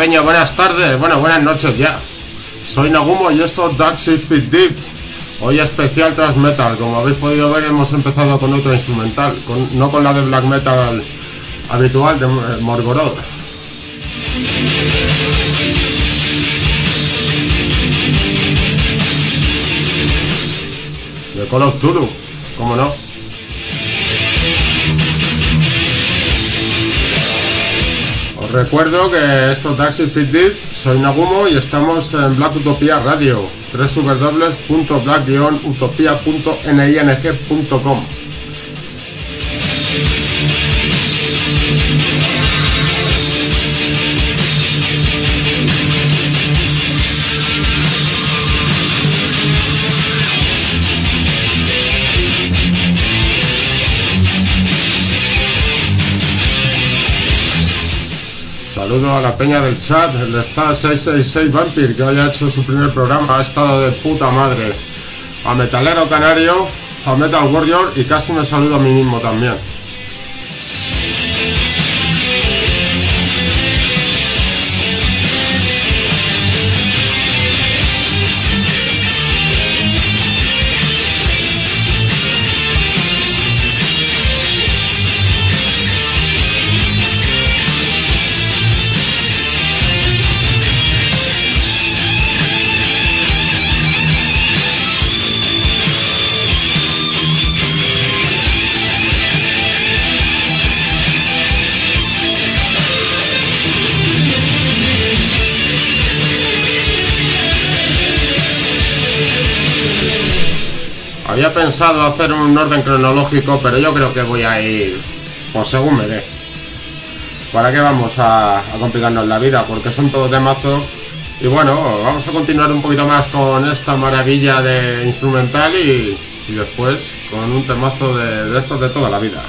Peña, buenas tardes, bueno, buenas noches ya. Soy Nagumo y esto es Dark Fit Deep. Hoy especial Trans Metal. Como habéis podido ver, hemos empezado con otra instrumental, no con la de Black Metal habitual de Morgorod. De Call of Tulu, recuerdo que esto es Taxi Fit Deep, soy Nagumo y estamos en Black Utopia Radio, www.black-utopia.ning.com. Saludo a la peña del chat, el está 666 Vampir, que haya hecho su primer programa, ha estado de puta madre. A Metalero Canario, a Metal Warrior y casi me saludo a mí mismo también. Había pensado hacer un orden cronológico, pero yo creo que voy a ir por según me dé. ¿Para qué vamos a, complicarnos la vida? Porque son todos temazos. Y bueno, vamos a continuar un poquito más con esta maravilla de instrumental y, después con un temazo de estos de toda la vida.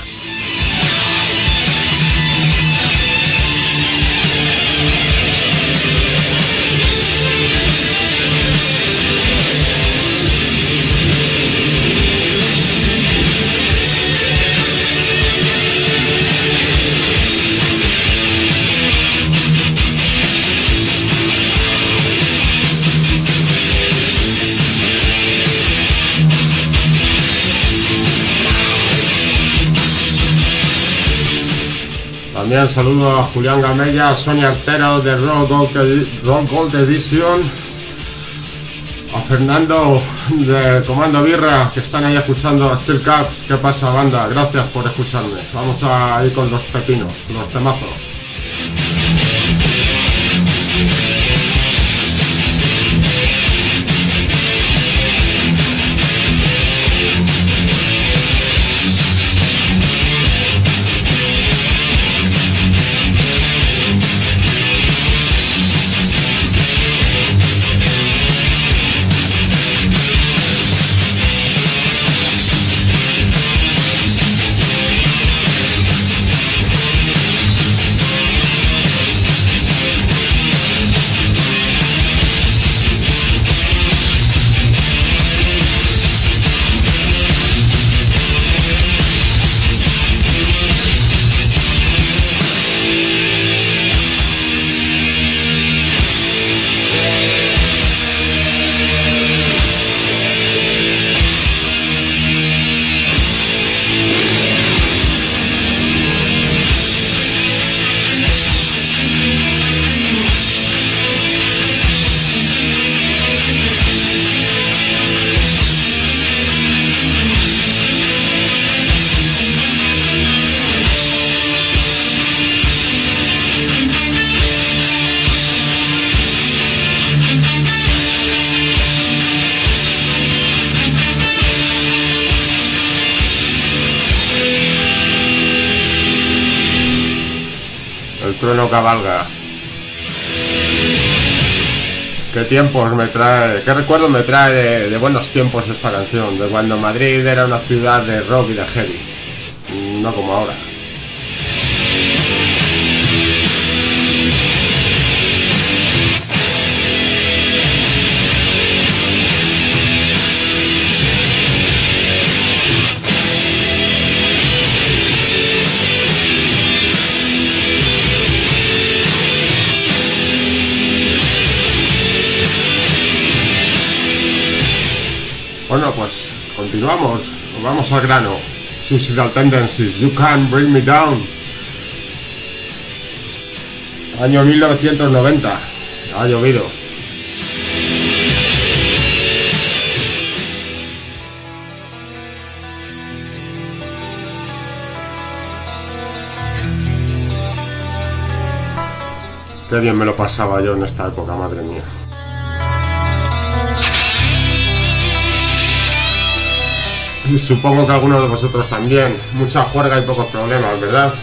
También saludo a Julián Gamella, a Sonia Artero de Rock Gold, Edition, a Fernando de Comando Birra que están ahí escuchando a Steel Caps. ¿Qué pasa, banda? Gracias por escucharme. Vamos a ir con los pepinos, los temazos. Tiempos me trae, qué recuerdo me trae de, buenos tiempos esta canción, de cuando Madrid era una ciudad de rock y de heavy, no como ahora. Bueno, pues continuamos. Vamos al grano. Suicidal Tendencies, You Can Bring Me Down. Año 1990. Ha llovido. Qué bien me lo pasaba yo en esta época, madre mía. Y supongo que algunos de vosotros también. Mucha juerga y pocos problemas, ¿verdad?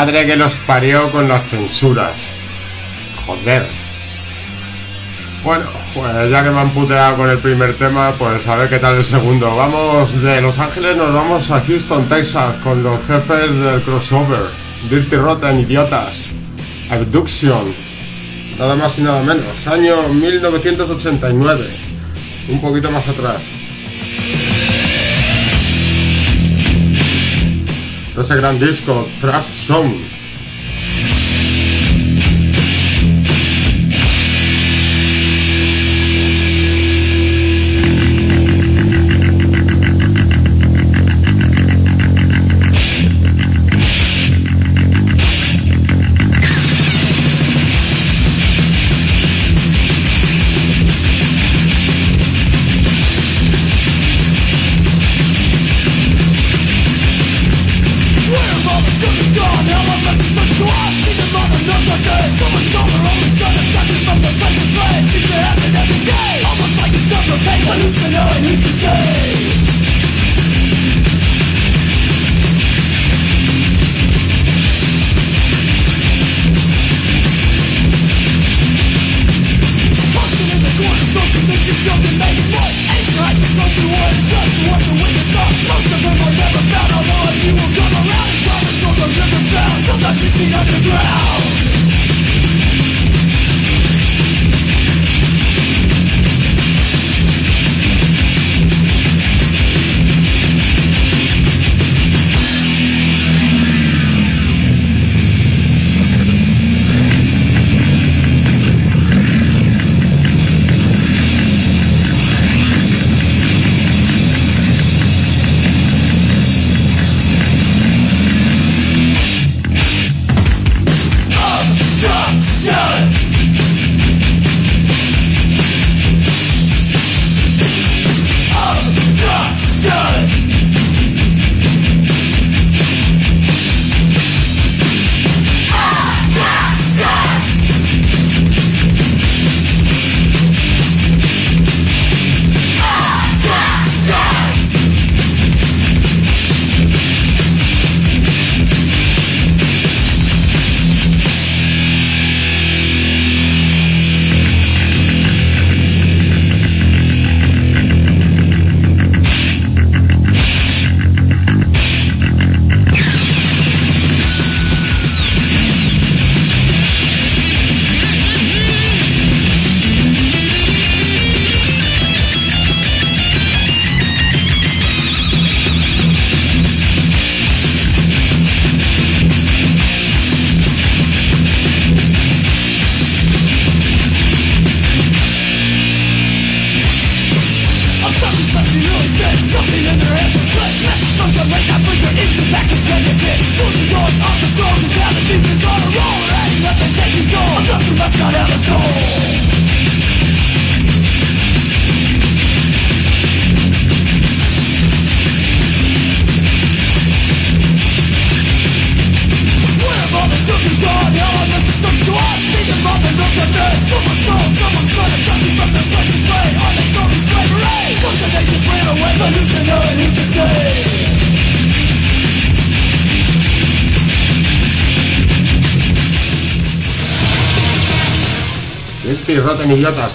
Madre que los parió con las censuras. Joder. Bueno, pues ya que me han puteado con el primer tema, pues a ver qué tal el segundo. Vamos de Los Ángeles, nos vamos a Houston, Texas, con los jefes del crossover. Dirty Rotten, idiotas. Abduction. Nada más y nada menos. Año 1989. Un poquito más atrás. Ese gran disco, Trash Song.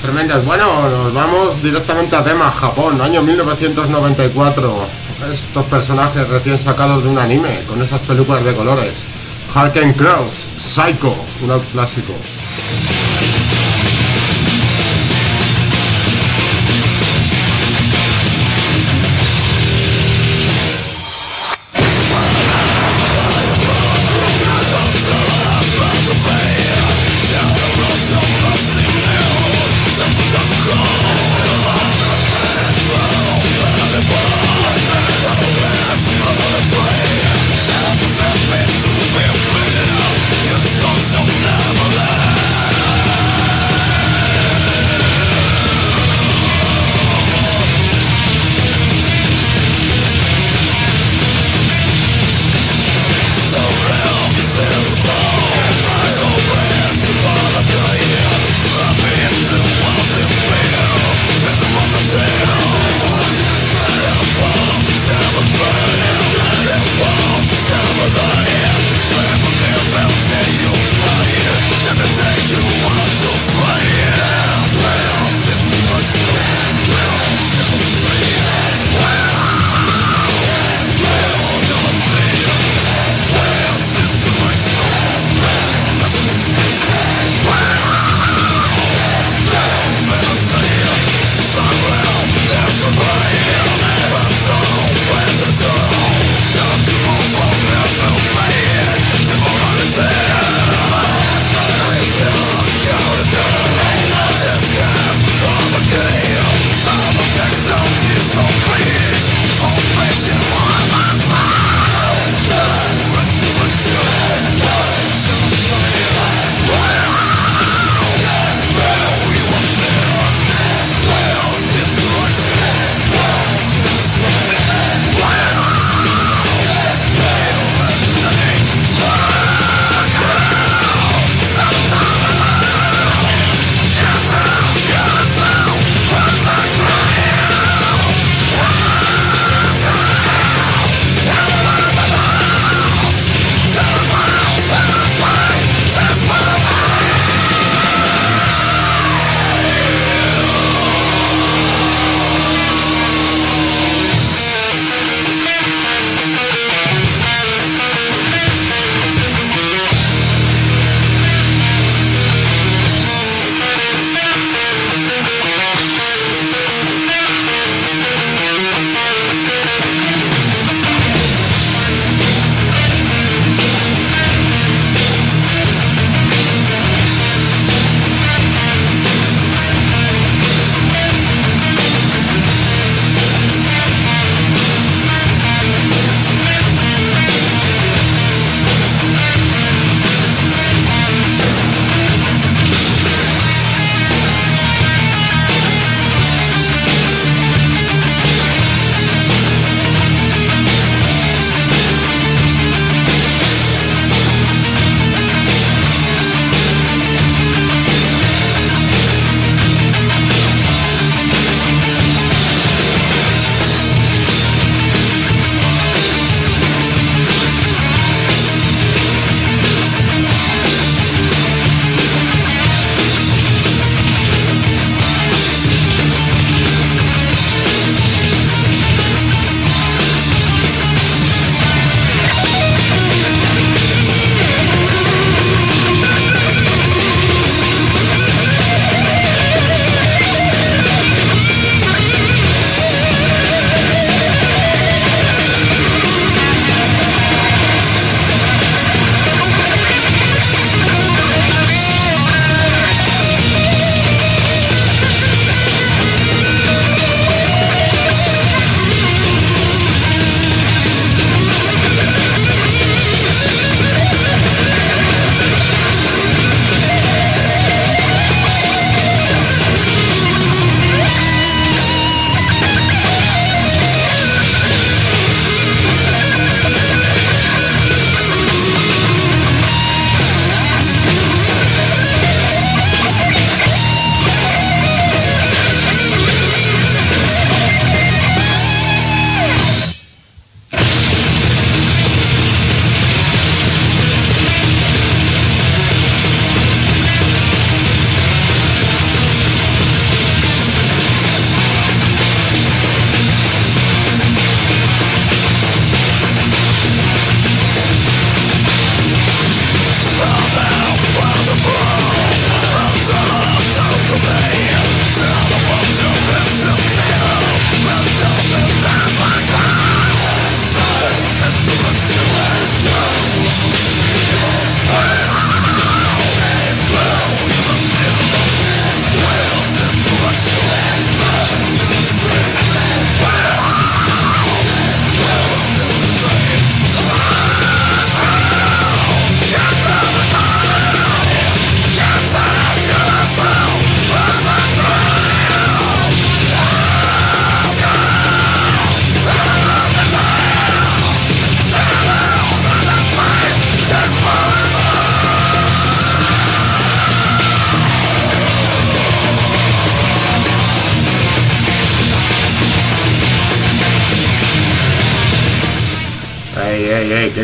Tremendas. Bueno, nos vamos directamente a tema, Japón, año 1994. Estos personajes recién sacados de un anime, con esas películas de colores. Harken Cross, Psycho, un clásico.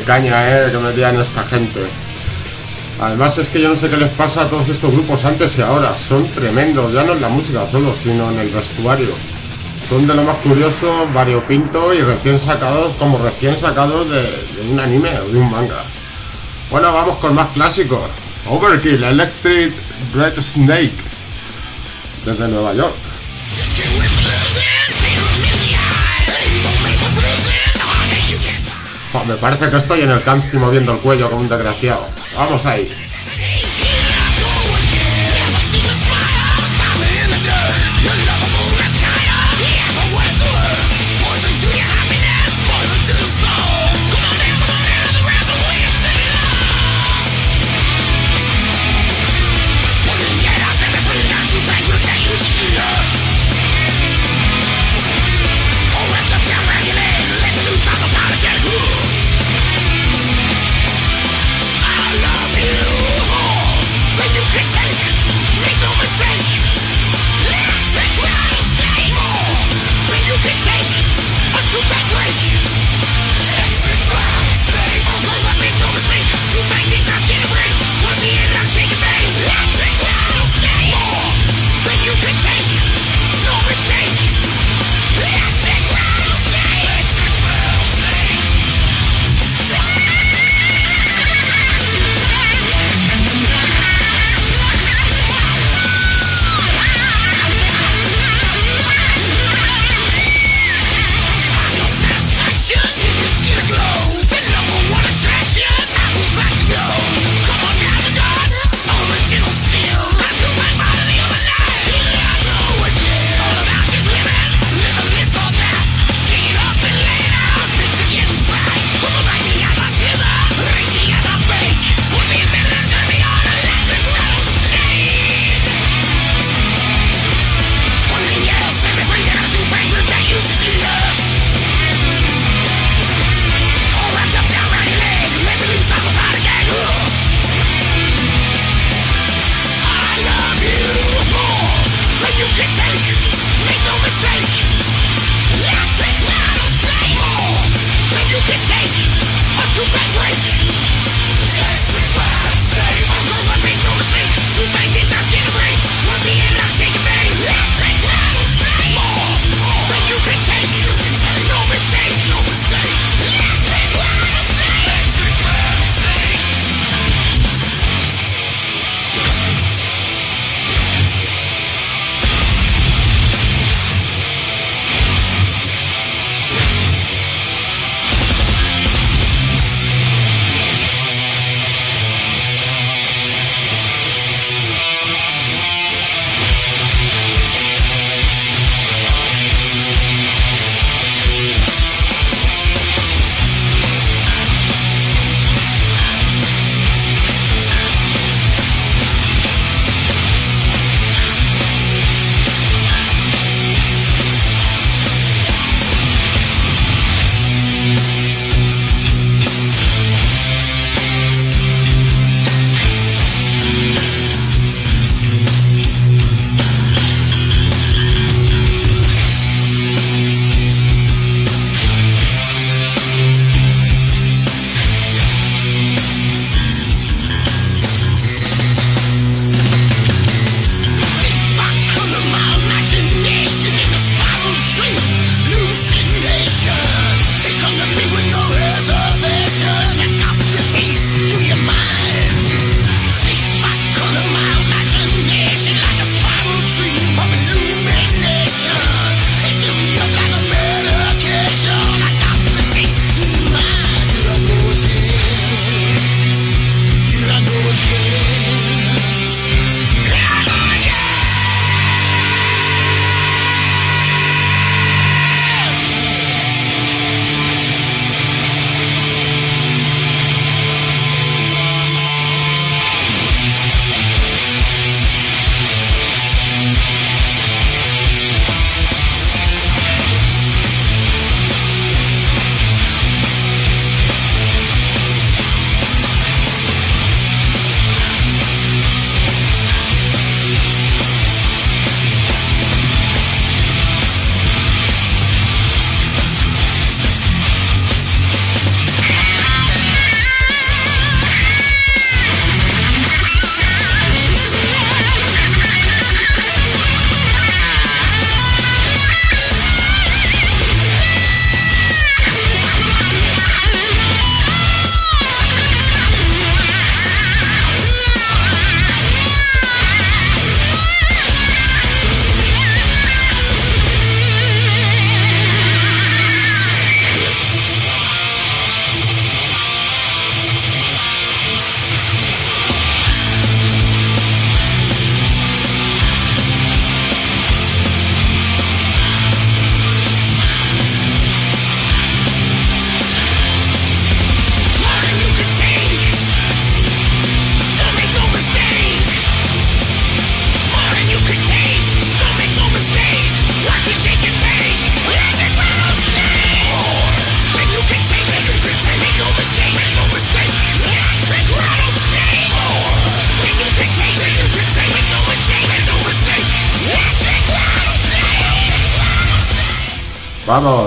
Caña, eh, que metían esta gente. Además es que yo no sé qué les pasa a todos estos grupos antes y ahora. Son tremendos, ya no en la música solo, sino en el vestuario. Son de lo más curioso, variopinto y recién sacados, como recién sacados de, de un anime o de un manga. Bueno, vamos con más clásicos. Overkill, Electric Red Snake, desde Nueva York. Me parece que estoy en el campo moviendo el cuello como un desgraciado. Vamos ahí.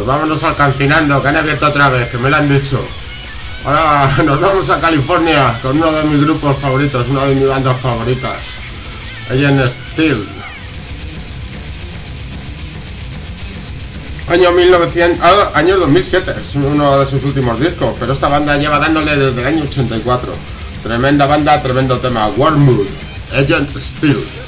Vamos, vámonos al Cancinando, que han abierto otra vez, que me lo han dicho. Ahora nos vamos a California con uno de mis grupos favoritos, una de mis bandas favoritas. Alien Steel. Año 1900, ah, año 2007, es uno de sus últimos discos, pero esta banda lleva dándole desde el año 84. Tremenda banda, tremendo tema. Wormwood, Agent Steel.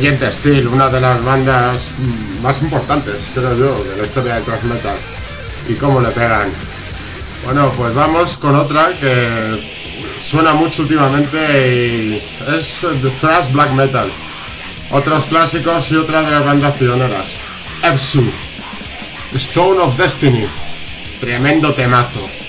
Agent Steel, una de las bandas más importantes, creo yo, de la historia del thrash metal. Y cómo le pegan. Bueno, pues vamos con otra que suena mucho últimamente y es The Thrash Black Metal. Otros clásicos y otra de las bandas pioneras. Epsu, Stone of Destiny. Tremendo temazo.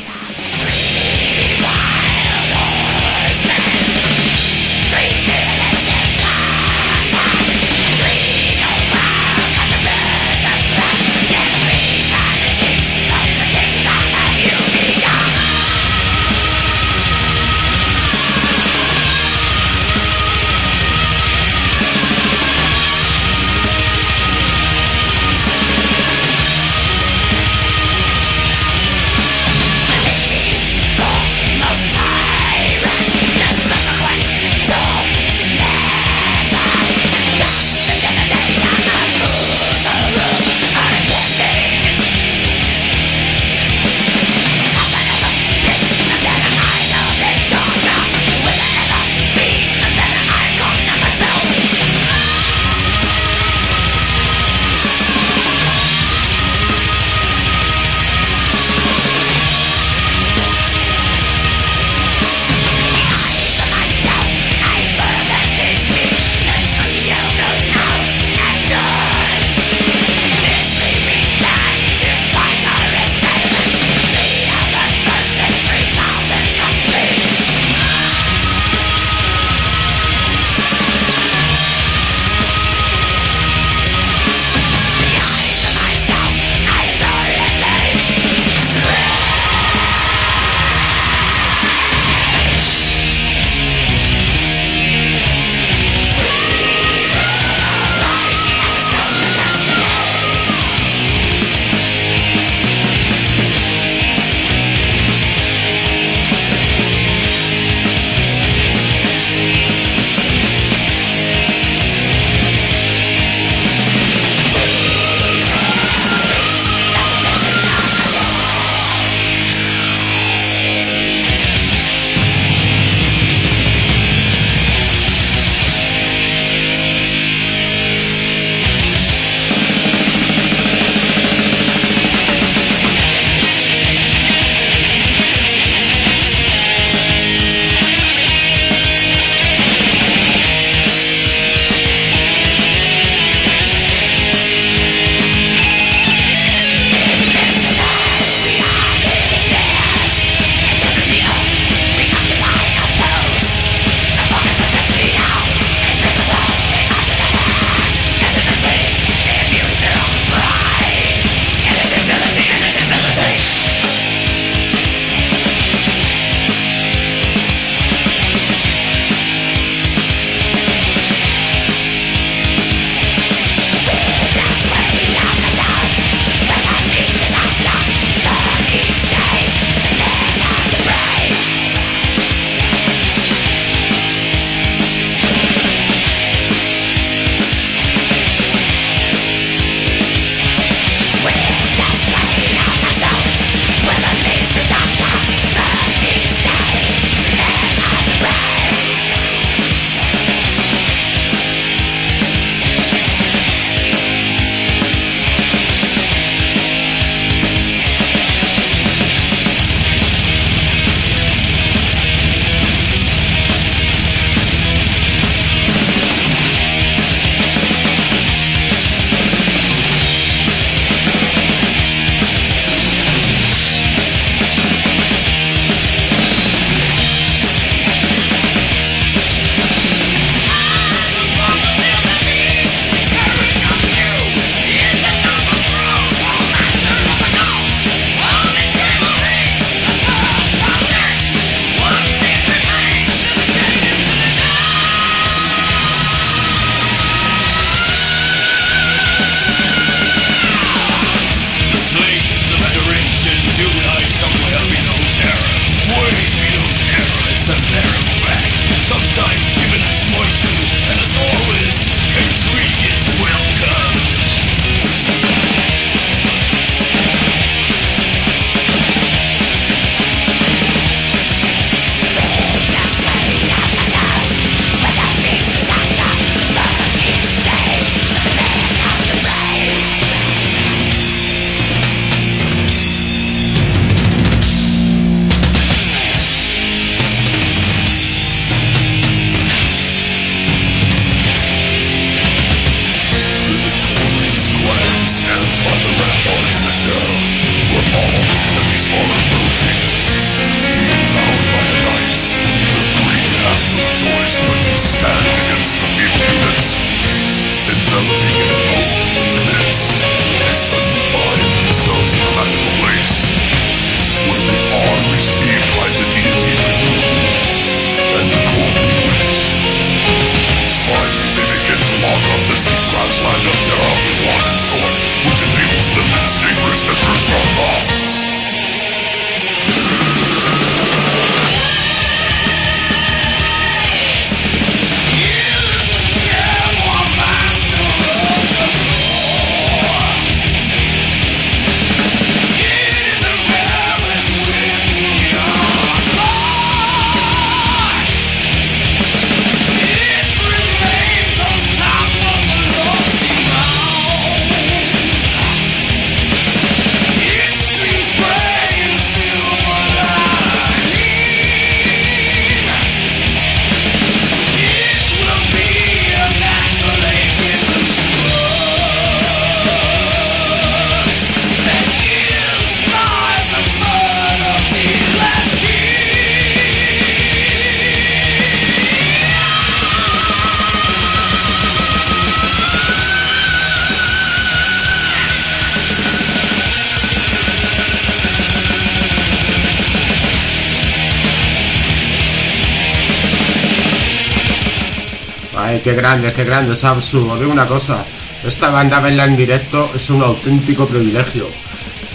Grande, qué grande, es absurdo. Digo una cosa, esta banda verla en directo es un auténtico privilegio.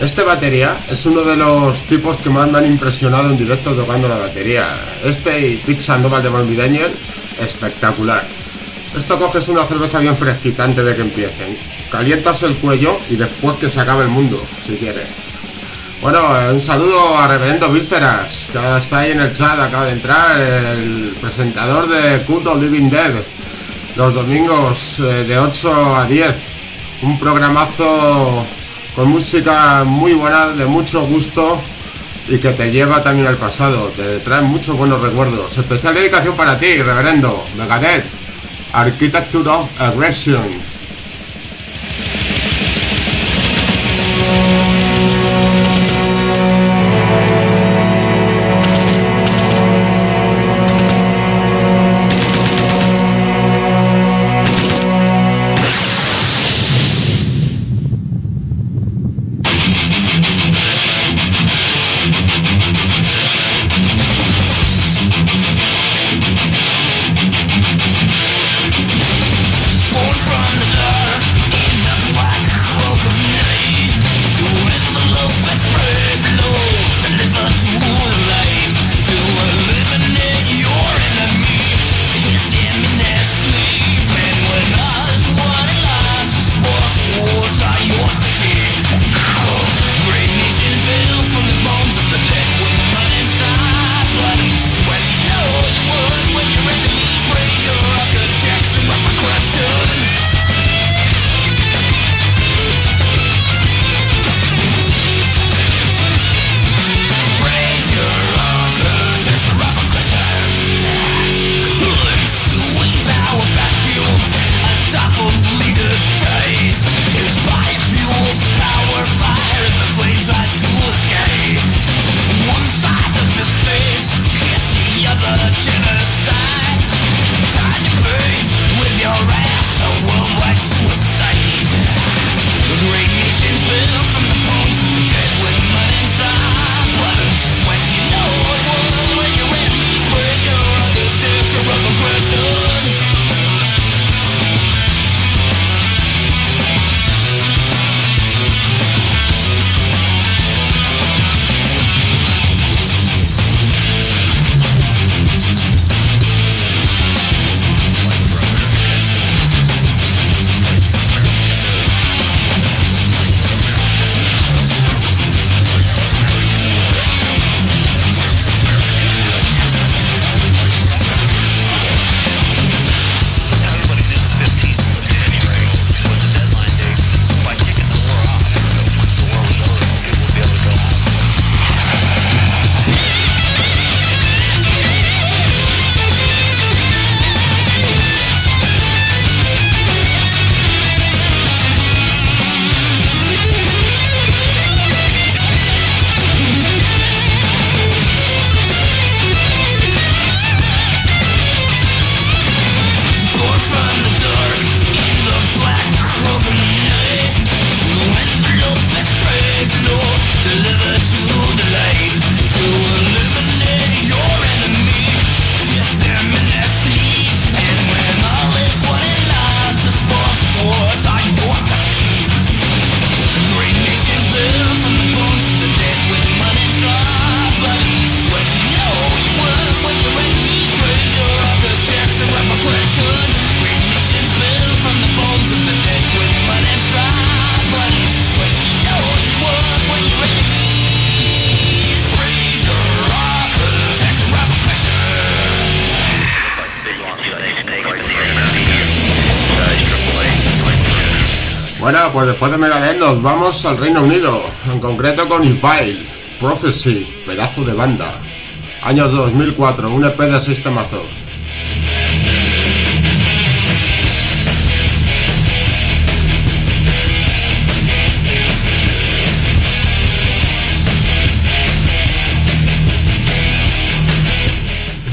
Este batería es uno de los tipos que más me han impresionado en directo tocando la batería. Este y Pete Sandoval de Bambi Daniel, espectacular. Esto coges una cerveza bien fresquita antes de que empiecen. Calientas el cuello y después que se acabe el mundo, si quieres. Bueno, un saludo a Reverendo Vísceras, que está ahí en el chat, acaba de entrar, el presentador de Cult of Living Dead, los domingos eh, de 8 a 10. Un programazo con música muy buena, de mucho gusto y que te lleva también al pasado, te trae muchos buenos recuerdos. Especial dedicación para ti, reverendo Megadeth, Architecture of Aggression. Después de Megadeth nos vamos al Reino Unido, en concreto con Evil, Prophecy, pedazo de banda. Años 2004, un EP de seis temazos.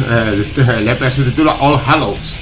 El, el EP se titula All Hallows.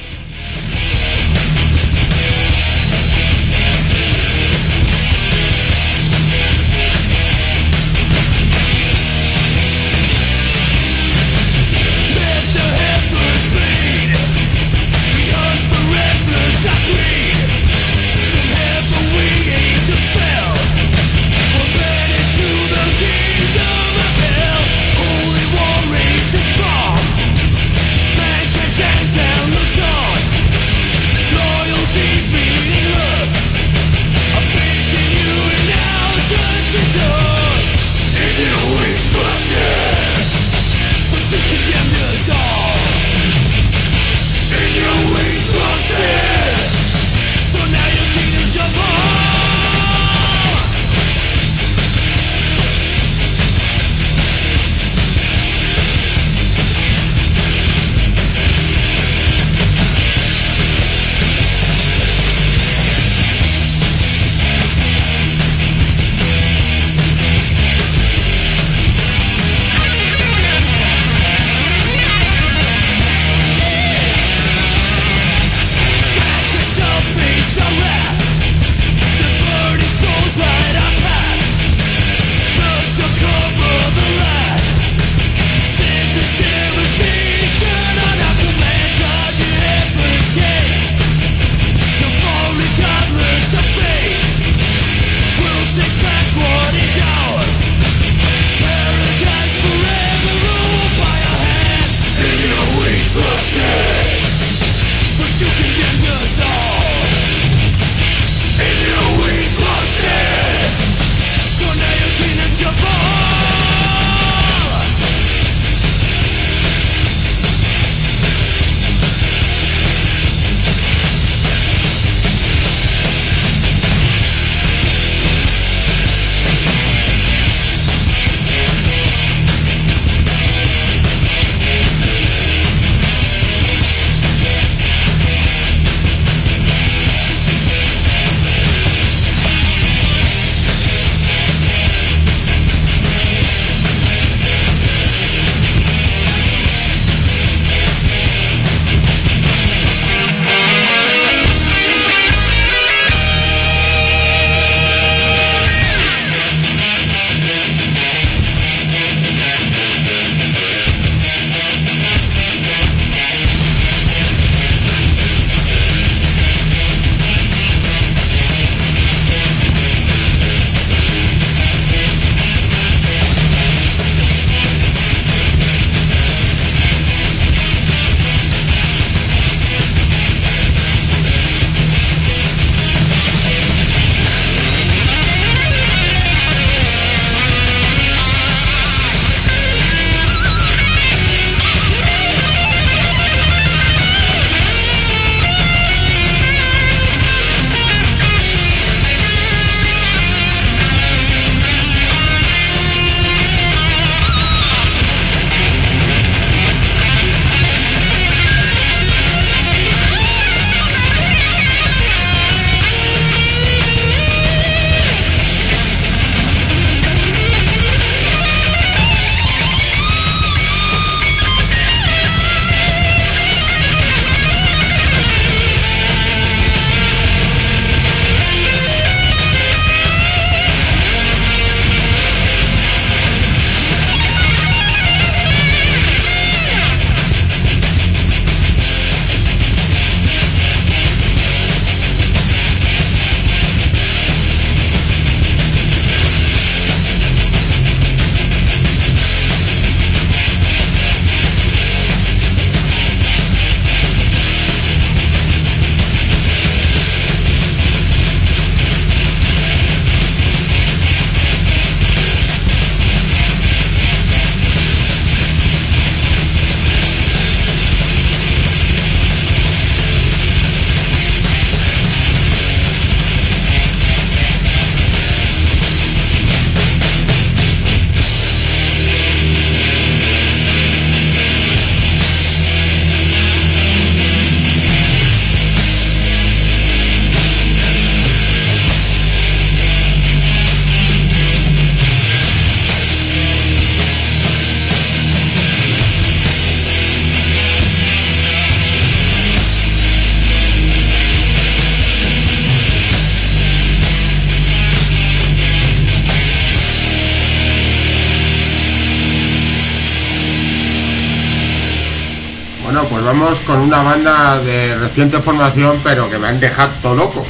Seguimos con una banda de reciente formación, pero que me han dejado todo loco.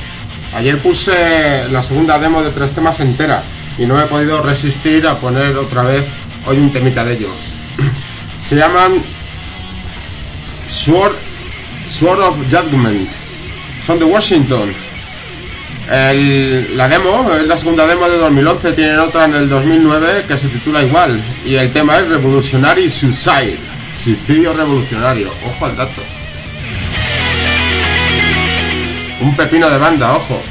Ayer puse la segunda demo de tres temas entera y no he podido resistir a poner otra vez hoy un temita de ellos. Se llaman Sword, Sword of Judgment. Son de Washington. El- la demo es la segunda demo de 2011, tienen otra en el 2009 que se titula igual y el tema es Revolutionary Suicide, suicidio revolucionario, ojo al dato. Un pepino de banda, ojo.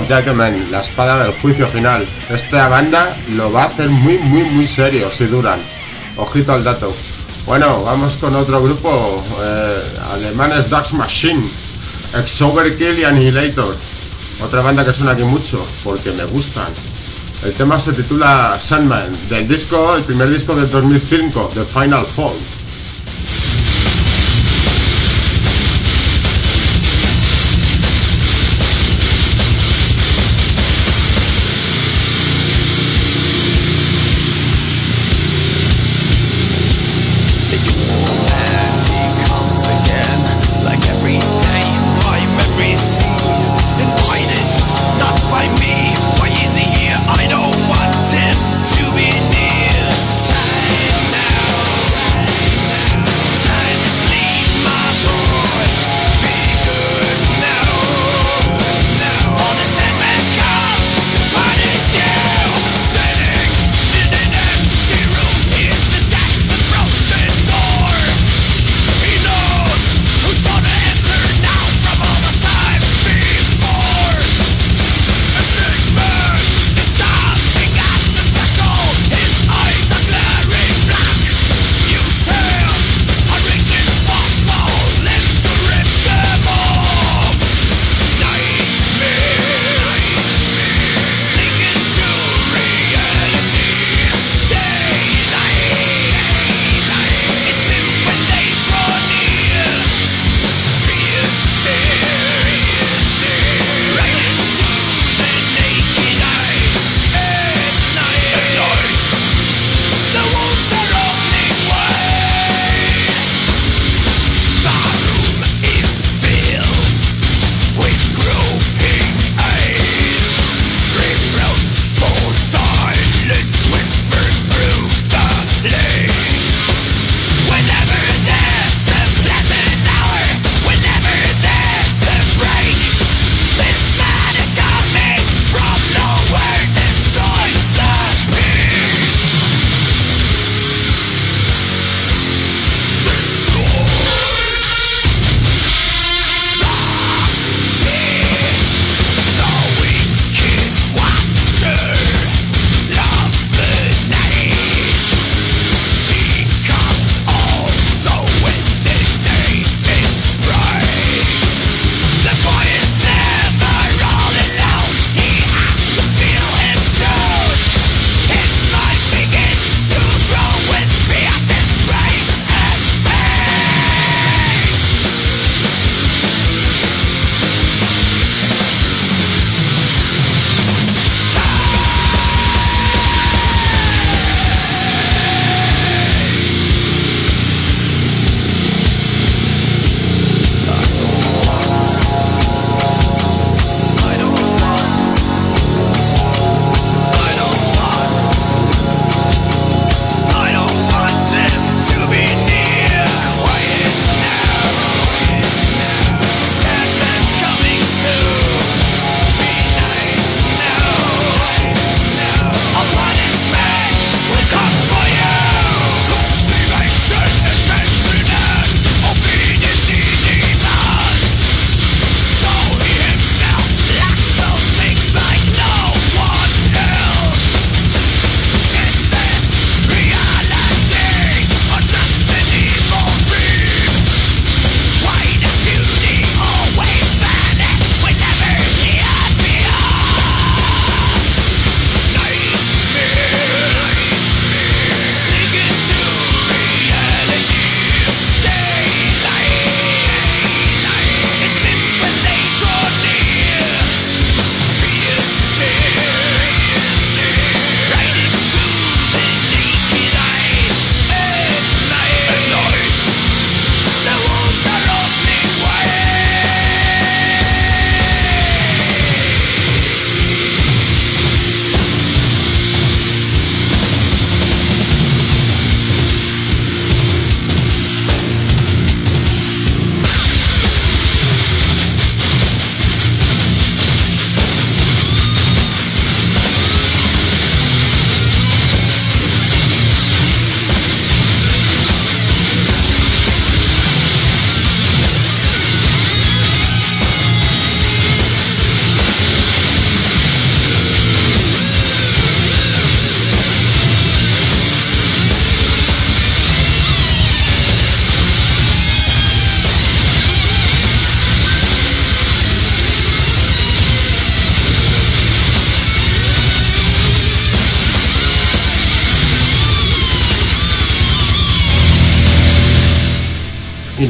Of la espada del juicio final. Esta banda lo va a hacer muy, muy, muy serio si duran. Ojito al dato. Bueno, vamos con otro grupo, eh, alemanes Dax Machine, ex Overkill y Annihilator. Otra banda que suena aquí mucho, porque me gustan. El tema se titula Sandman, del disco, el primer disco del 2005, The Final Fall.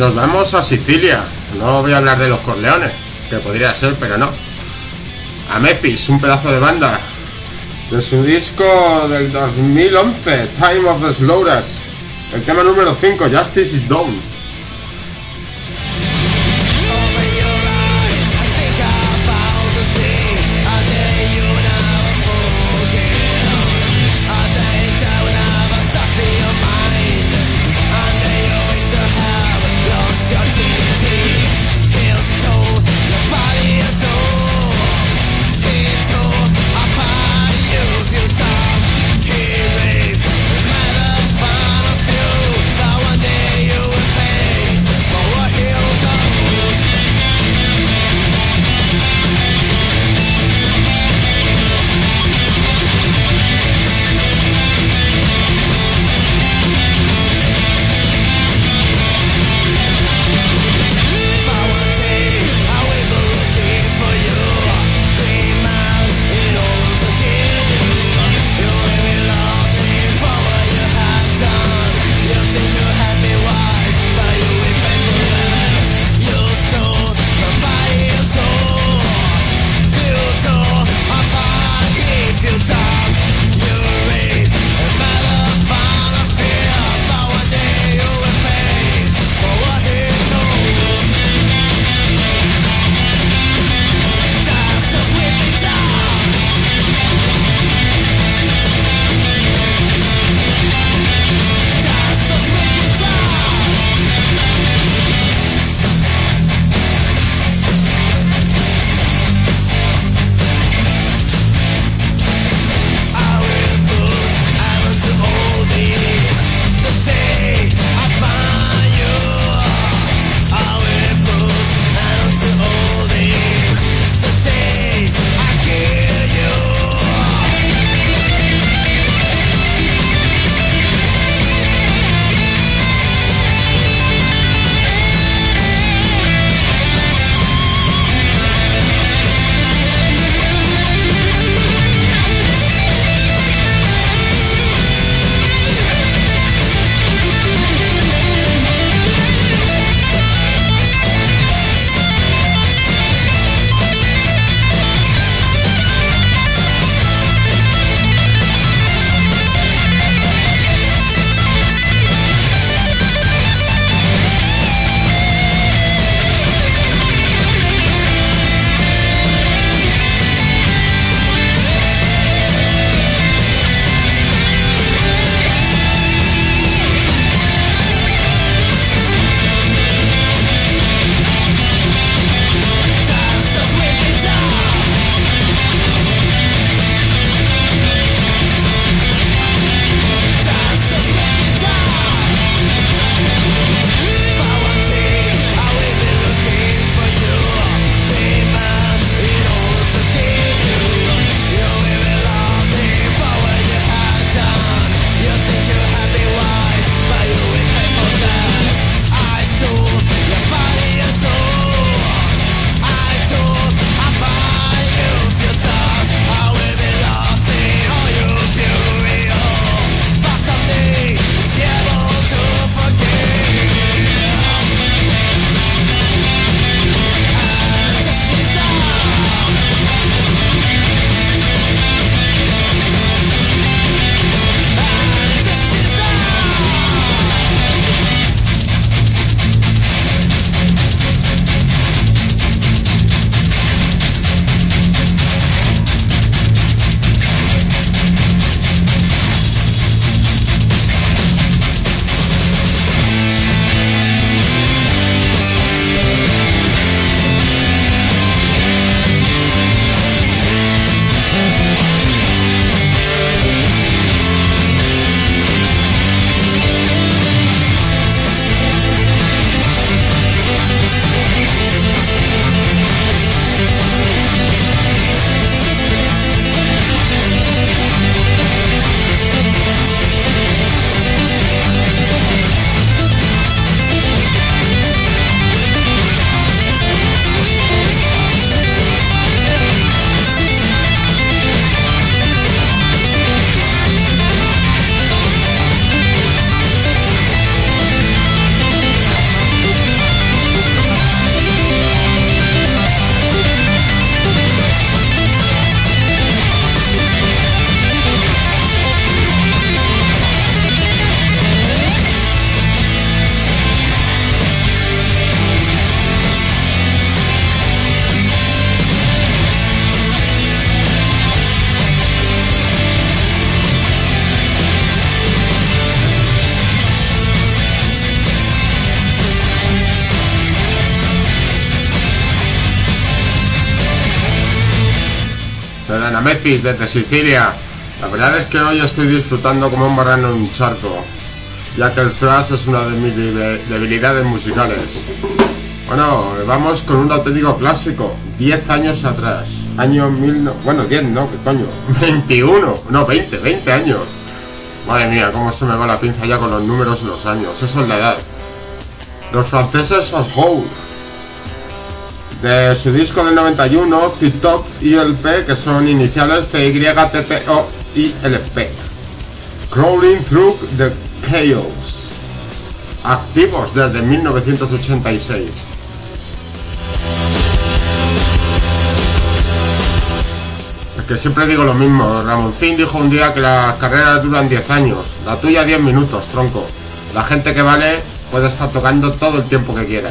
Nos vamos a Sicilia. No voy a hablar de los Corleones, que podría ser, pero no. A Memphis, un pedazo de banda. De su disco del 2011, Time of the Slaughter. El tema número 5, Justice is Done. Desde Sicilia. La verdad es que hoy estoy disfrutando como un barrano en un charco, ya que el thrash es una de mis debilidades musicales. Bueno, vamos con un auténtico clásico, 10 años atrás, año 1000, no- bueno 10 no, ¿qué coño? 21, no 20, 20 años. Madre mía, cómo se me va la pinza ya con los números y los años, eso es la edad. Los franceses as Whole, de su disco del 91, Top y LP, que son iniciales CYTTO y LP. Crawling Through the Chaos. Activos desde 1986. Es que siempre digo lo mismo. Ramoncín dijo un día que las carreras duran 10 años. La tuya 10 minutos, tronco. La gente que vale puede estar tocando todo el tiempo que quiera.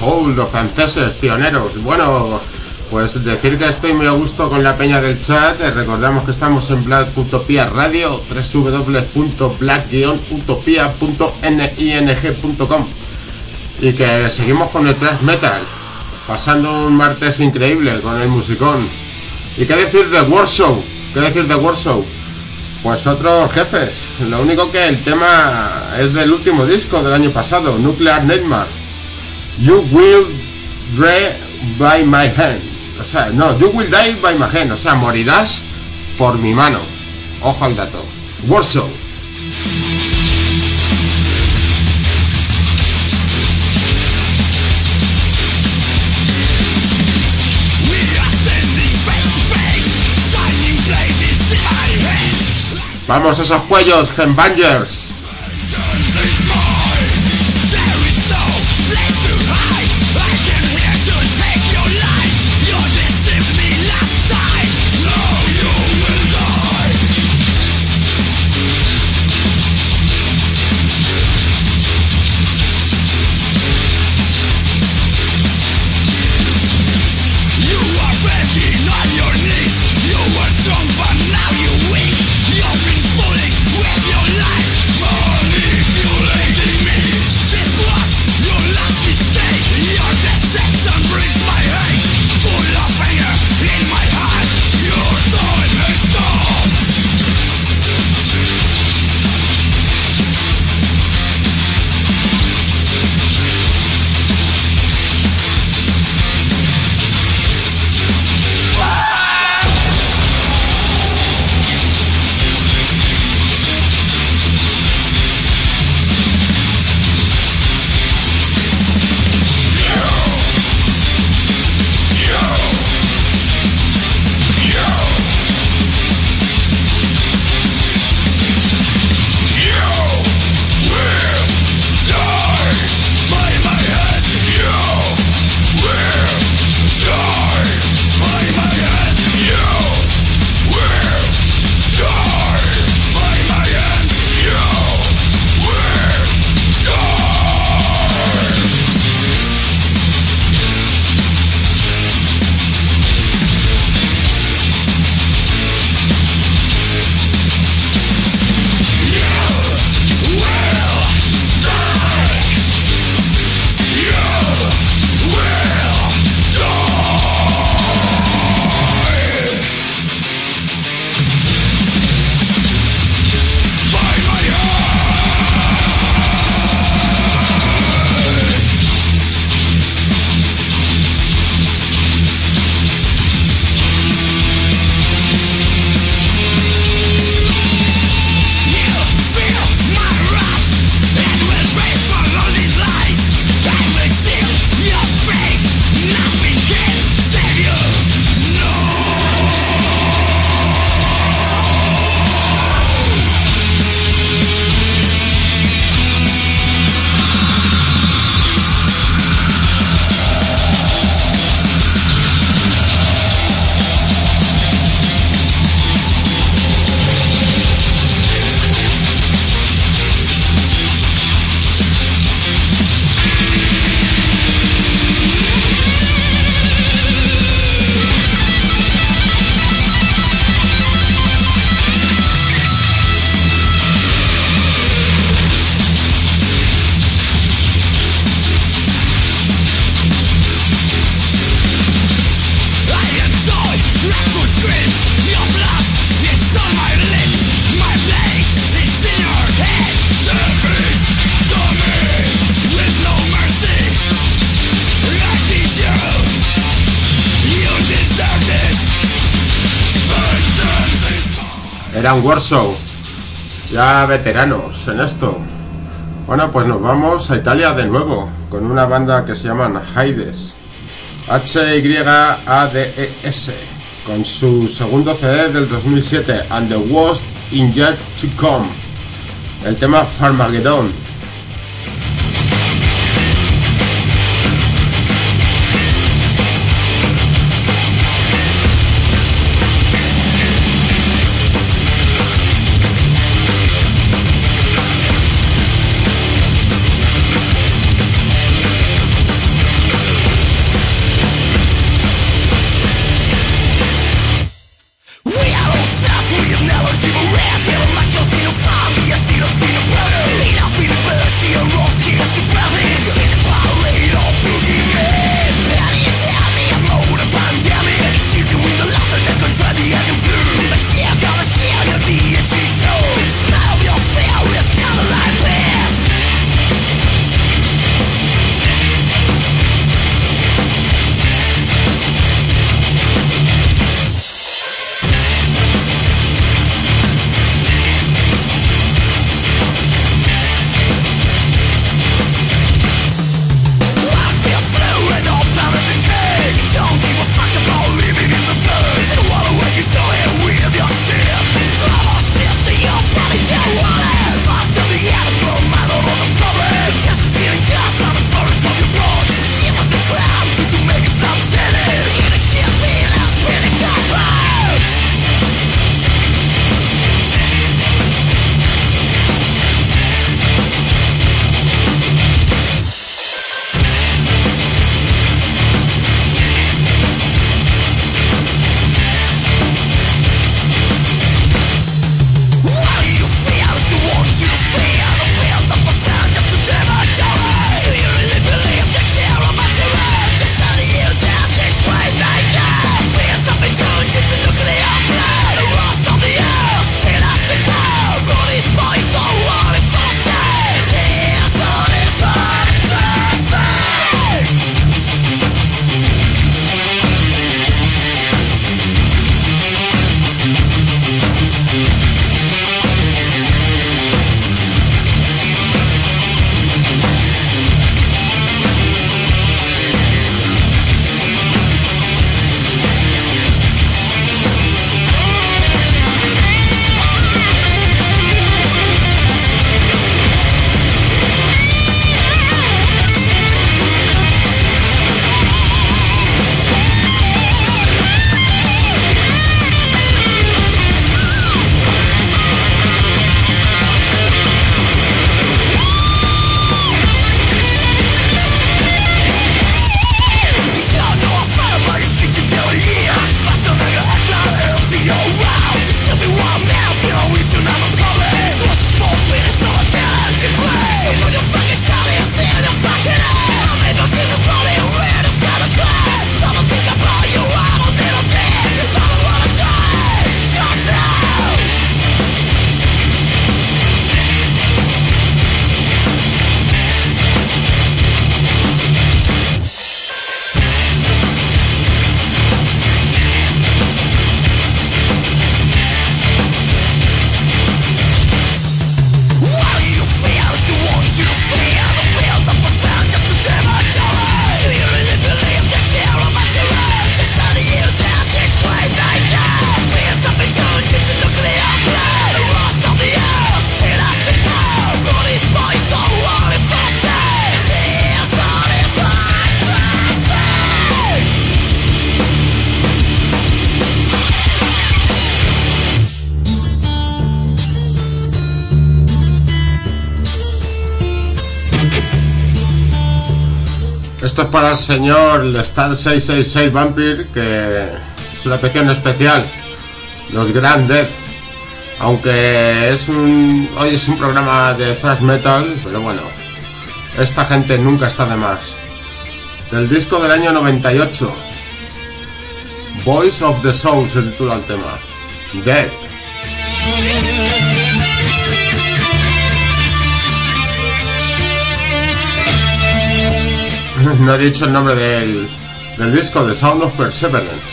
Los franceses, pioneros. Bueno, pues decir que estoy muy a gusto con la peña del chat. Eh, Recordamos que estamos en Black Utopía Radio, www.black-utopía.ning.com y que seguimos con el thrash metal, pasando un martes increíble con el musicón. ¿Y qué decir de Warsaw? ¿Qué decir de Warsaw? Pues otros jefes. Lo único que el tema es del último disco del año pasado, Nuclear Nightmare. You will die by my hand. O sea, no, you will die by my hand. O sea, morirás por mi mano. Ojo al dato. Warsaw. Vamos a esos cuellos, Hembangers. Eran Warsaw. Ya veteranos en esto. Bueno, pues nos vamos a Italia de nuevo. Con una banda que se llaman Hades. H-Y-A-D-E-S. Con su segundo CD del 2007. And the Worst in Yet to Come. El tema. Farmageddon El señor Lestat 666 Vampire, que es una petición especial. Los Grand Dead. Aunque es un. Hoy es un programa de thrash metal, pero bueno. Esta gente nunca está de más. Del disco del año 98. Voice of the Soul se titula el tema. Dead. No he dicho el nombre del, del disco, The Sound of Perseverance.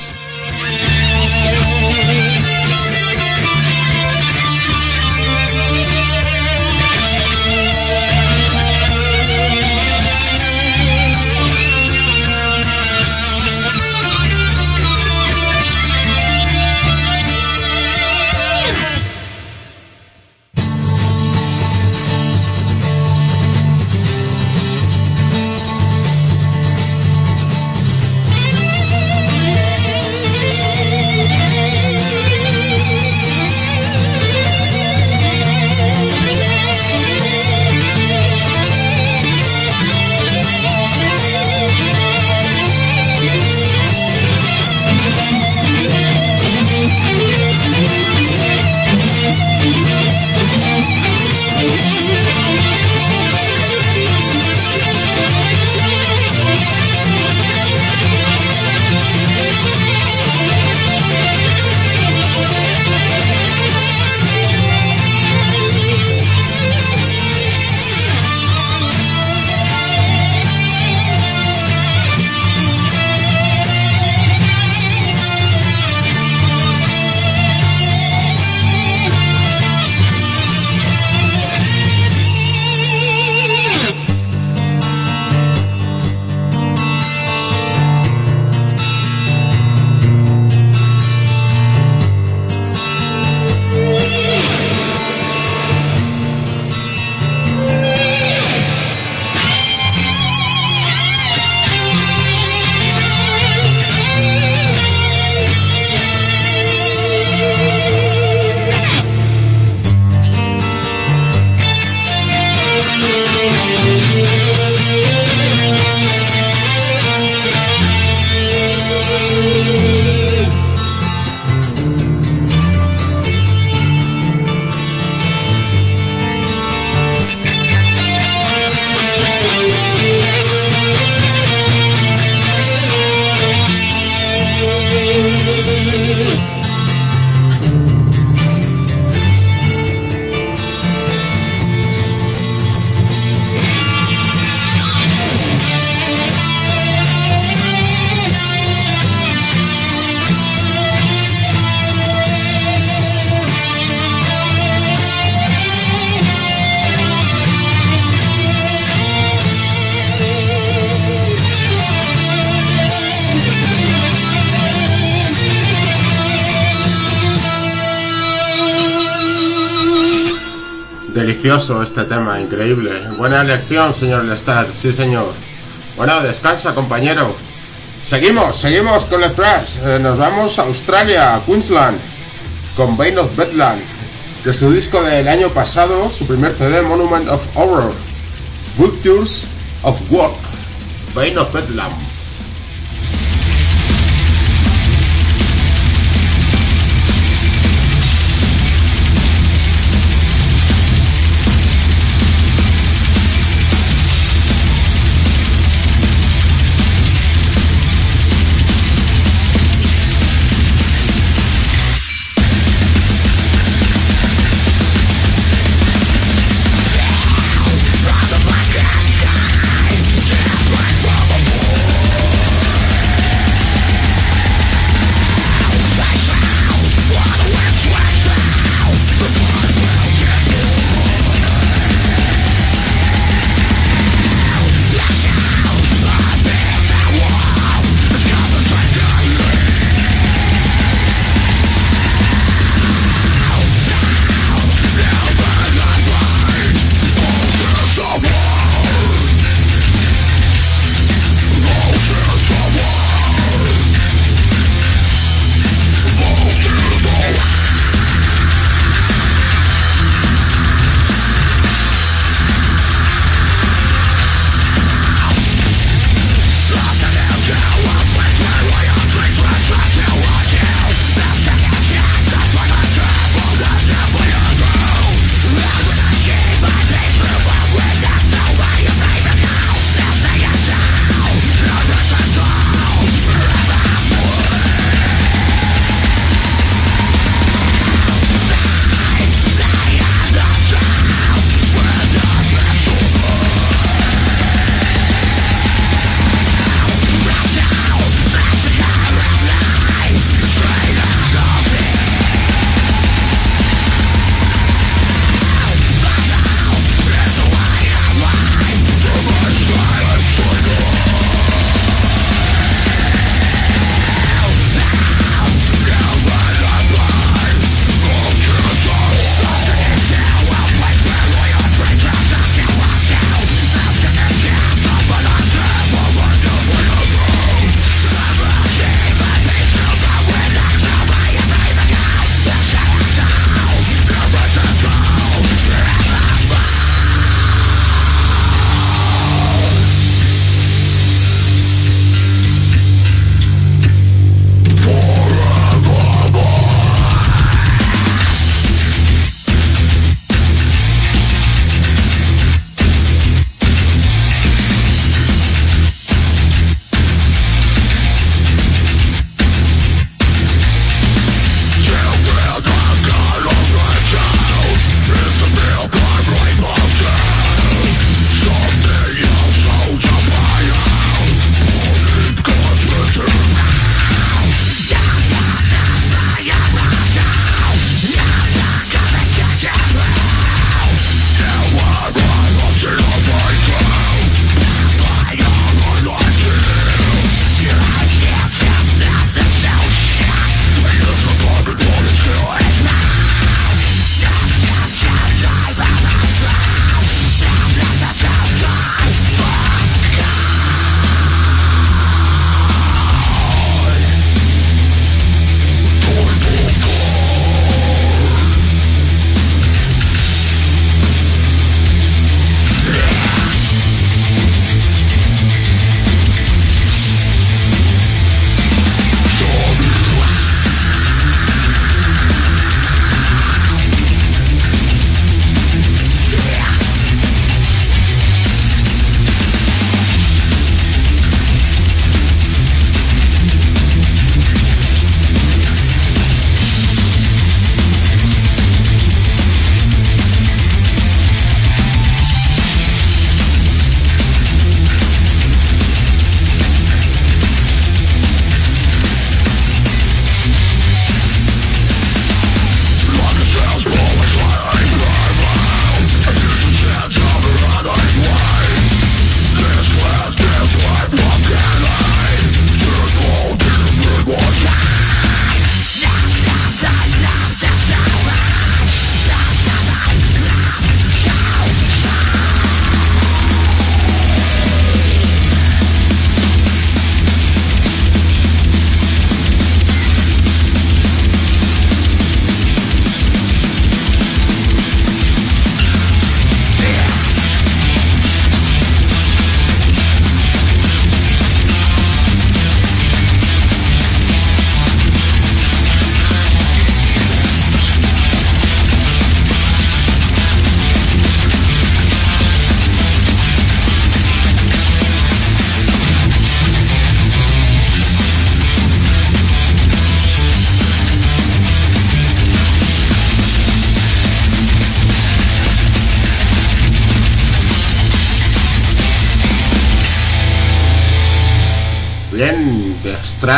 Delicioso este tema, increíble. Buena elección, señor Lestat, sí señor. Bueno, descansa, compañero. Seguimos, seguimos con el thrash. Eh, nos vamos a Australia, Queensland, con Bane of Bedlam, de su disco del año pasado, su primer CD, Monument of Horror, Vultures of Walk, Bane of Bedlam.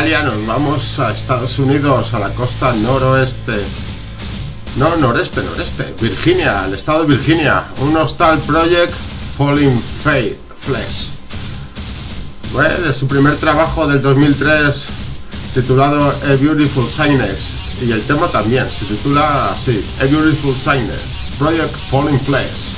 Nos vamos a Estados Unidos, a la costa noroeste. No, noreste, noreste. Virginia, el estado de Virginia. Un Hostal Project Falling Fate Flesh. Bueno, de su primer trabajo del 2003 titulado A Beautiful Signness. Y el tema también se titula así, A Beautiful Signness. Project Falling Flesh.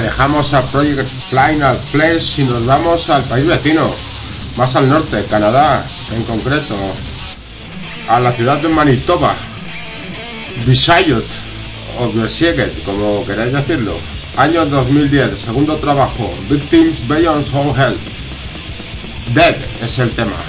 Dejamos a Project Final Flesh y nos vamos al país vecino, más al norte, Canadá, en concreto, a la ciudad de Manitoba, Visayot, o Besieget, como queráis decirlo. Año 2010, segundo trabajo, Victims Beyond All Help. Dead es el tema.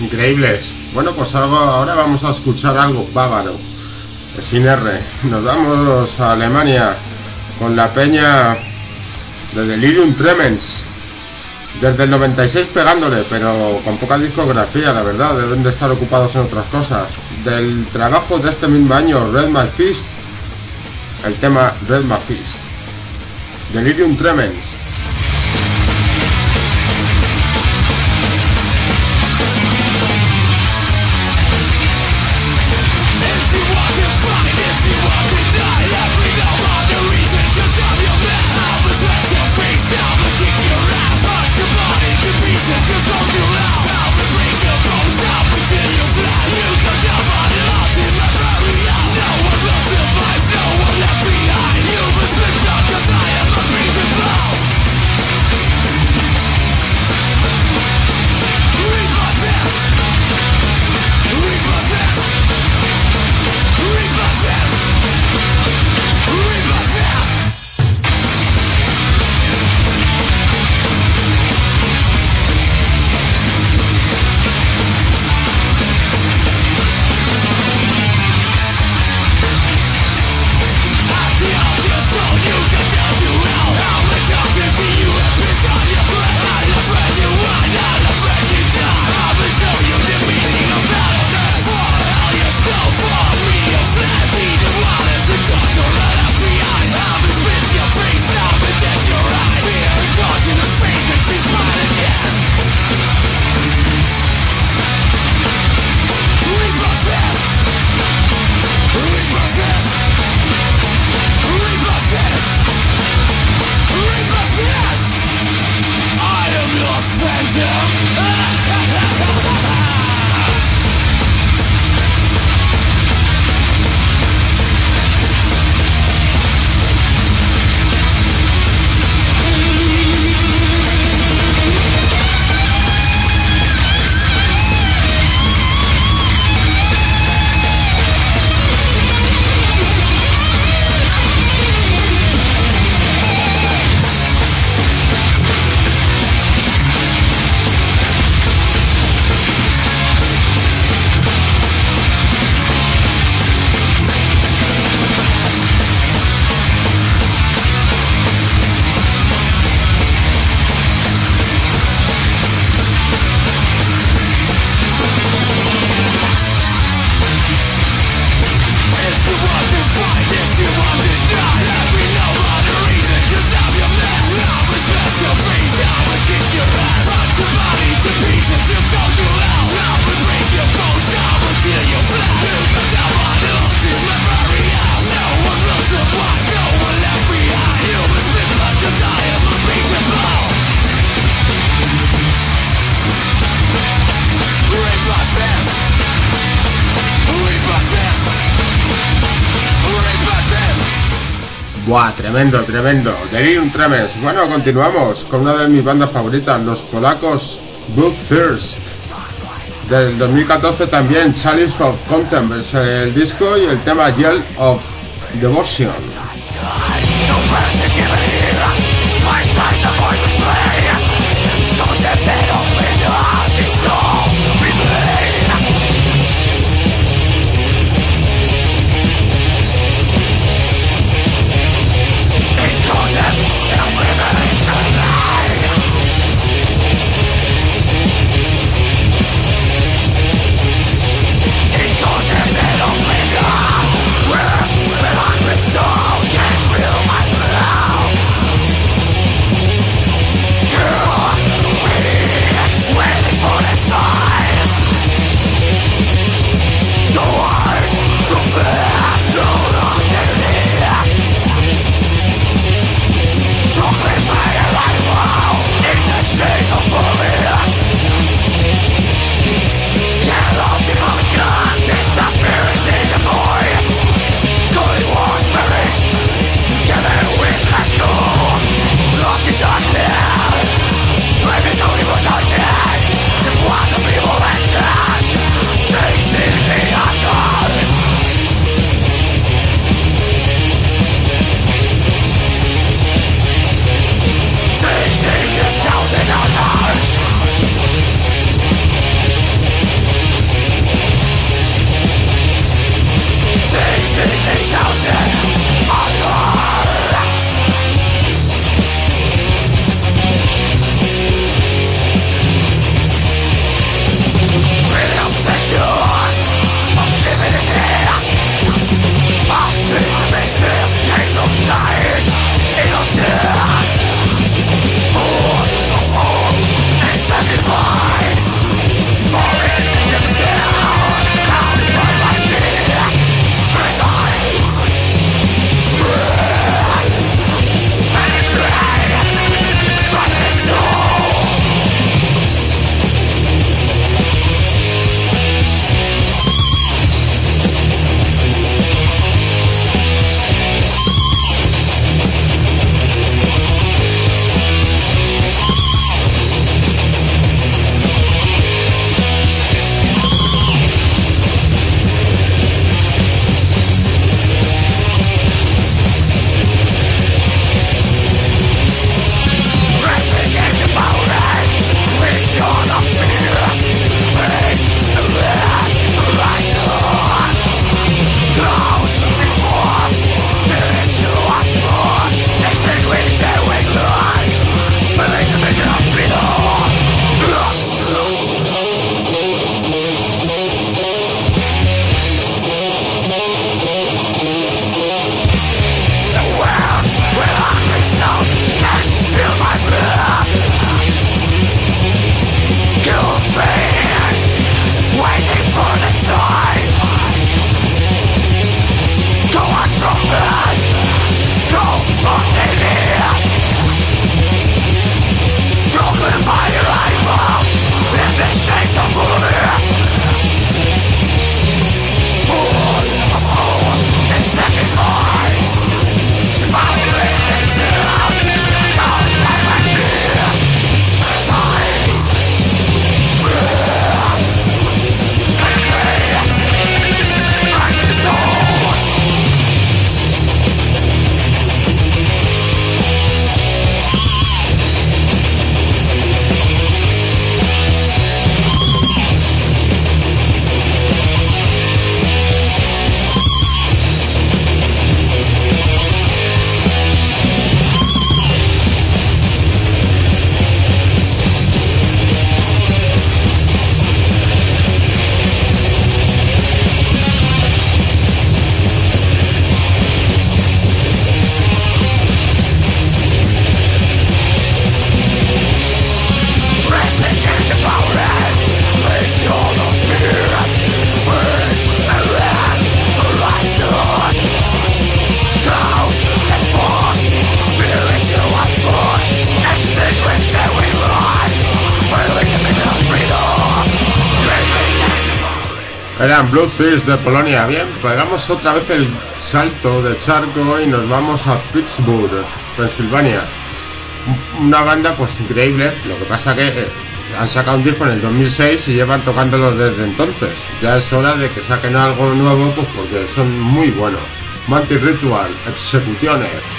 Increíbles. Bueno, pues algo, ahora vamos a escuchar algo bávaro, sin R. Nos vamos a Alemania con la peña de Delirium Tremens. Desde el 96 pegándole, pero con poca discografía, la verdad, deben de estar ocupados en otras cosas. Del trabajo de este mismo año, Red My Fist, el tema Red My Fist. Delirium Tremens. Buah, tremendo, tremendo. Delirium Tremens. Bueno, continuamos con una de mis bandas favoritas, los polacos Blue Thirst. Del 2014 también Chalice of Contempt el disco y el tema Yell of Devotion. Eran Bloodthirst de Polonia. Bien, pegamos otra vez el salto de charco y nos vamos a Pittsburgh, Pensilvania. Una banda pues increíble, lo que pasa que eh, han sacado un disco en el 2006 y llevan tocándolo desde entonces. Ya es hora de que saquen algo nuevo pues porque son muy buenos. Mantis Ritual, Executioner.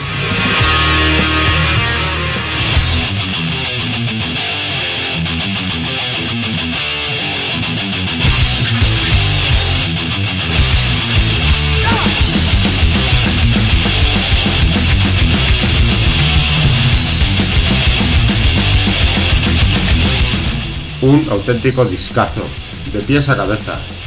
Un auténtico discazo, de pies a cabeza.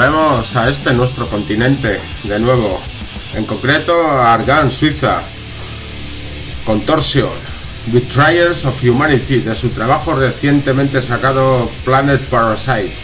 volvemos a este nuestro continente de nuevo, en concreto a Argan, Suiza, Contortion, Betrayers of Humanity, de su trabajo recientemente sacado Planet Parasite.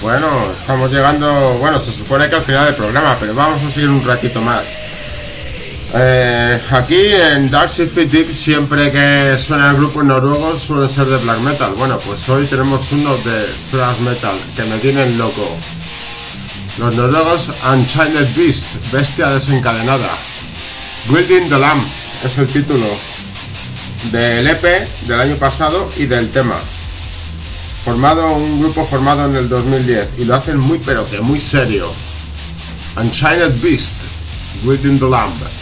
bueno, estamos llegando, bueno, se supone que al final del programa, pero vamos a seguir un ratito más. Eh, aquí en Dark Fit Deep siempre que suenan grupos noruegos suele ser de black metal. Bueno, pues hoy tenemos uno de thrash metal que me tienen loco. Los noruegos Unchained Beast, Bestia Desencadenada. Building the Lamb es el título del EP del año pasado y del tema formado un grupo formado en el 2010 y lo hacen muy pero que muy serio. Unchained Beast, Within the Lamb.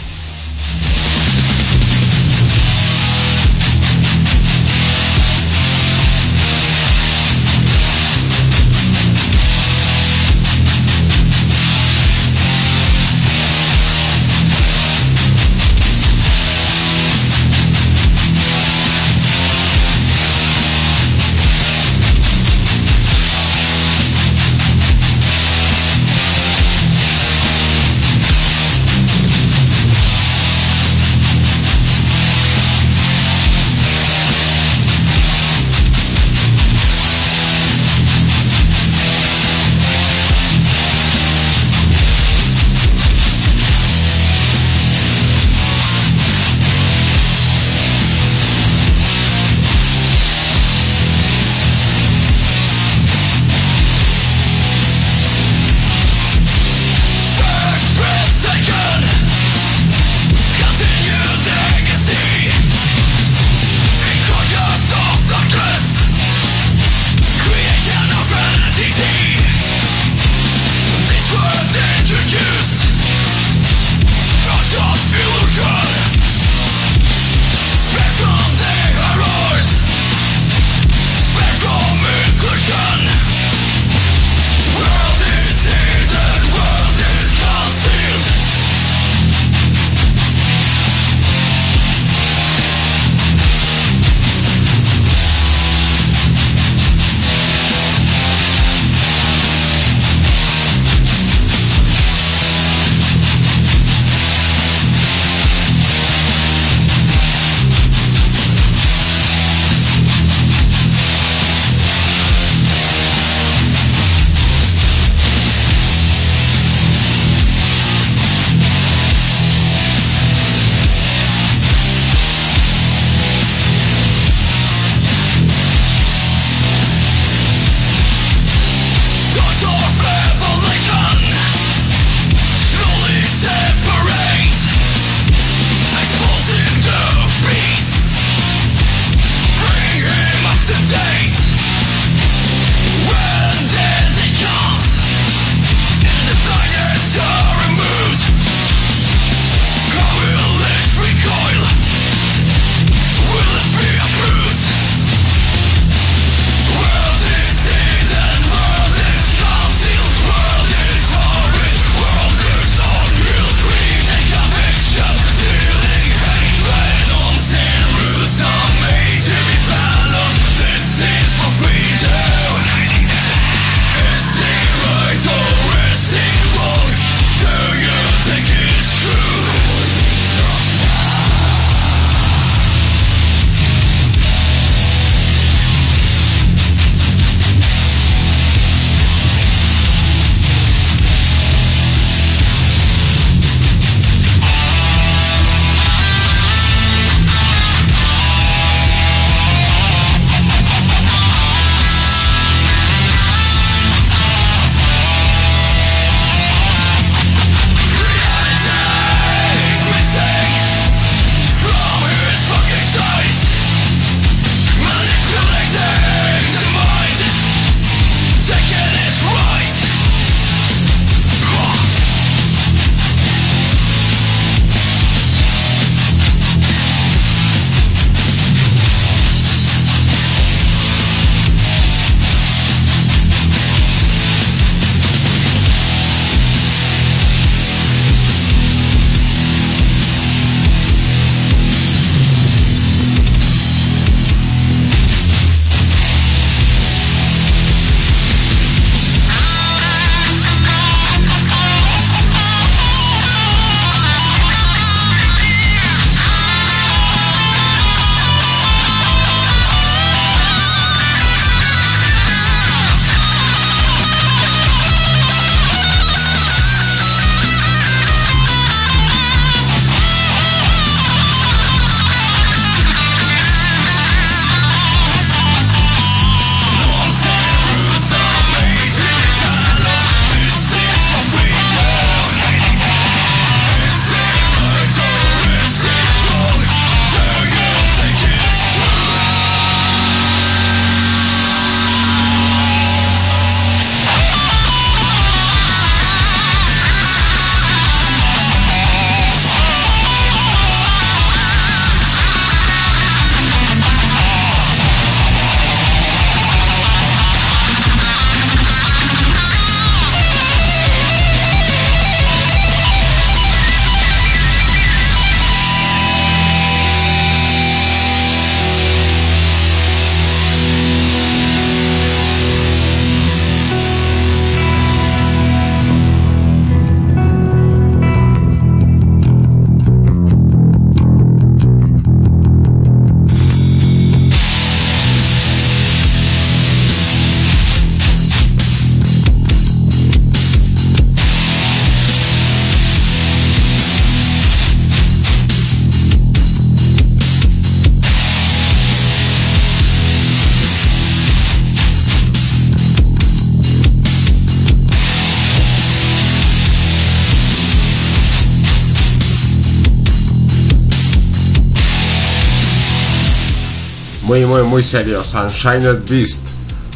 Muy, muy, muy serio. Sunshine Beast.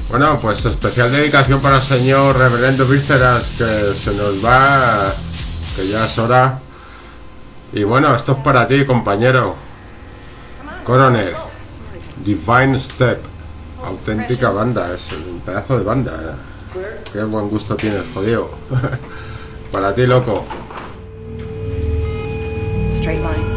Bueno, pues especial dedicación para el señor Reverendo Vísceras, que se nos va, que ya es hora. Y bueno, esto es para ti, compañero. Coroner. Divine Step. Auténtica banda, es un pedazo de banda. eh. Qué buen gusto tienes, jodido. para ti, loco. Straight line.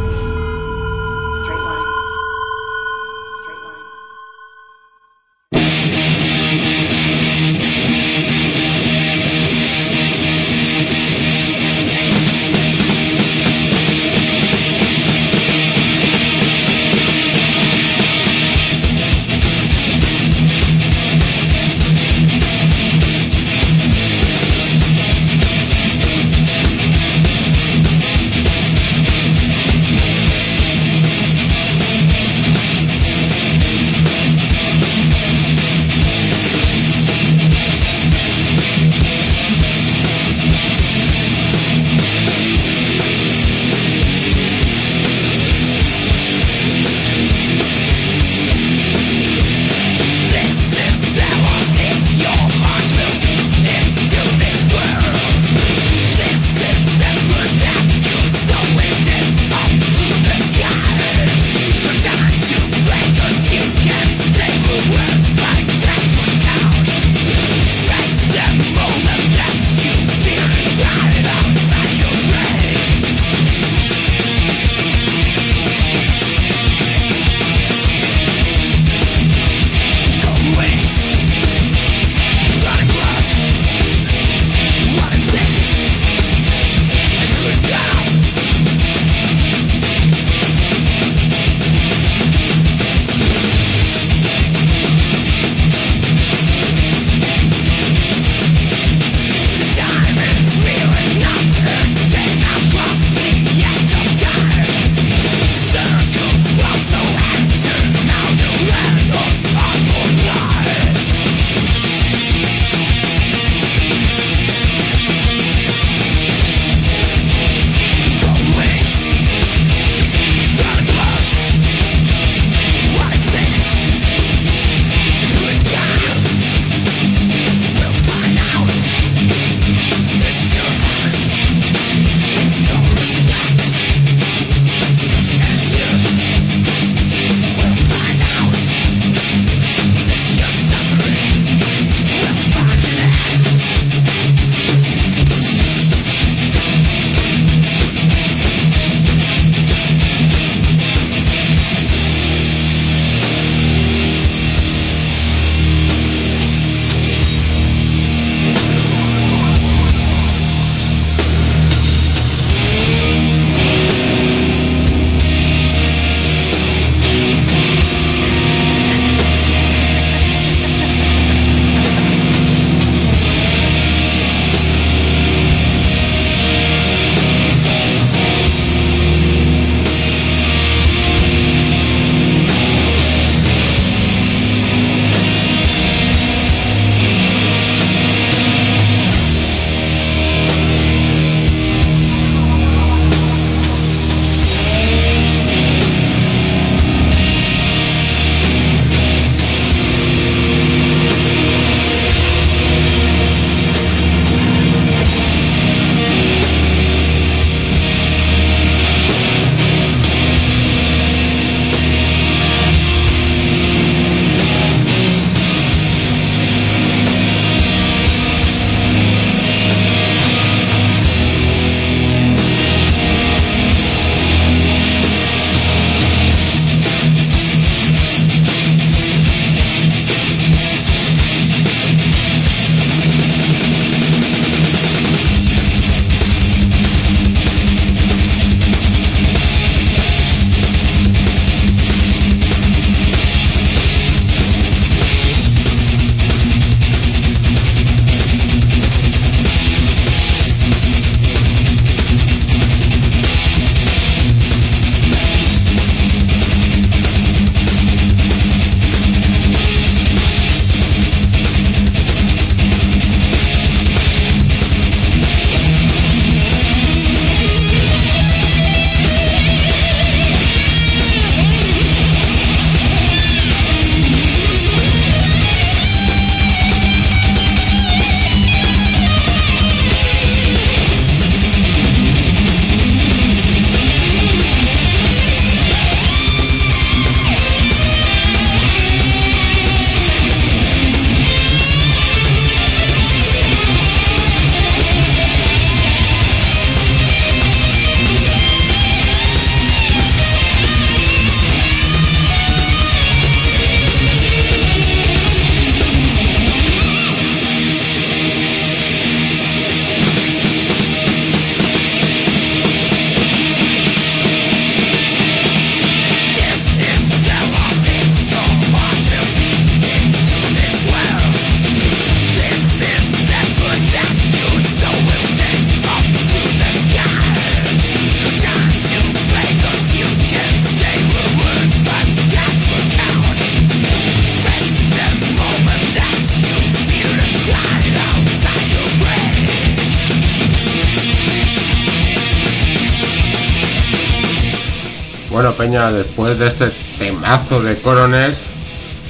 Después de este temazo de Coroner,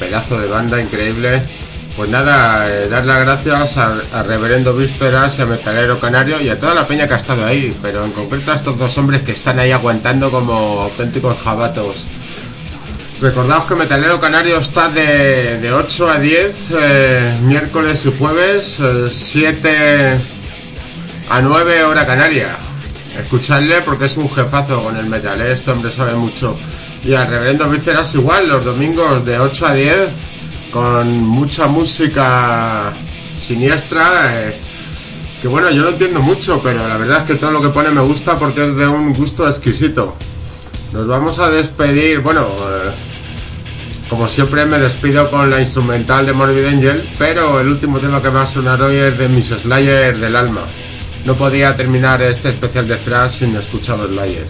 pedazo de banda increíble, pues nada, eh, dar las gracias al reverendo Vísperas y a Metalero Canario y a toda la peña que ha estado ahí, pero en concreto a estos dos hombres que están ahí aguantando como auténticos jabatos. Recordaos que Metalero Canario está de, de 8 a 10, eh, miércoles y jueves, eh, 7 a 9 hora canaria. Escuchadle porque es un jefazo con el metal, ¿eh? este hombre sabe mucho. Y al reverendo Vísceras igual, los domingos de 8 a 10, con mucha música siniestra. eh, que bueno, yo no entiendo mucho, pero la verdad es que todo lo que pone me gusta porque es de un gusto exquisito. Nos vamos a despedir, bueno, eh, como siempre me despido con la instrumental de Morbid Angel, pero el último tema que va a sonar hoy es de Miss Slayer del alma. No podía terminar este especial de Thrash sin escuchar los Slayer.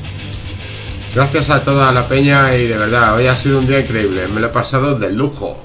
Gracias a toda la peña y de verdad, hoy ha sido un día increíble, me lo he pasado de lujo.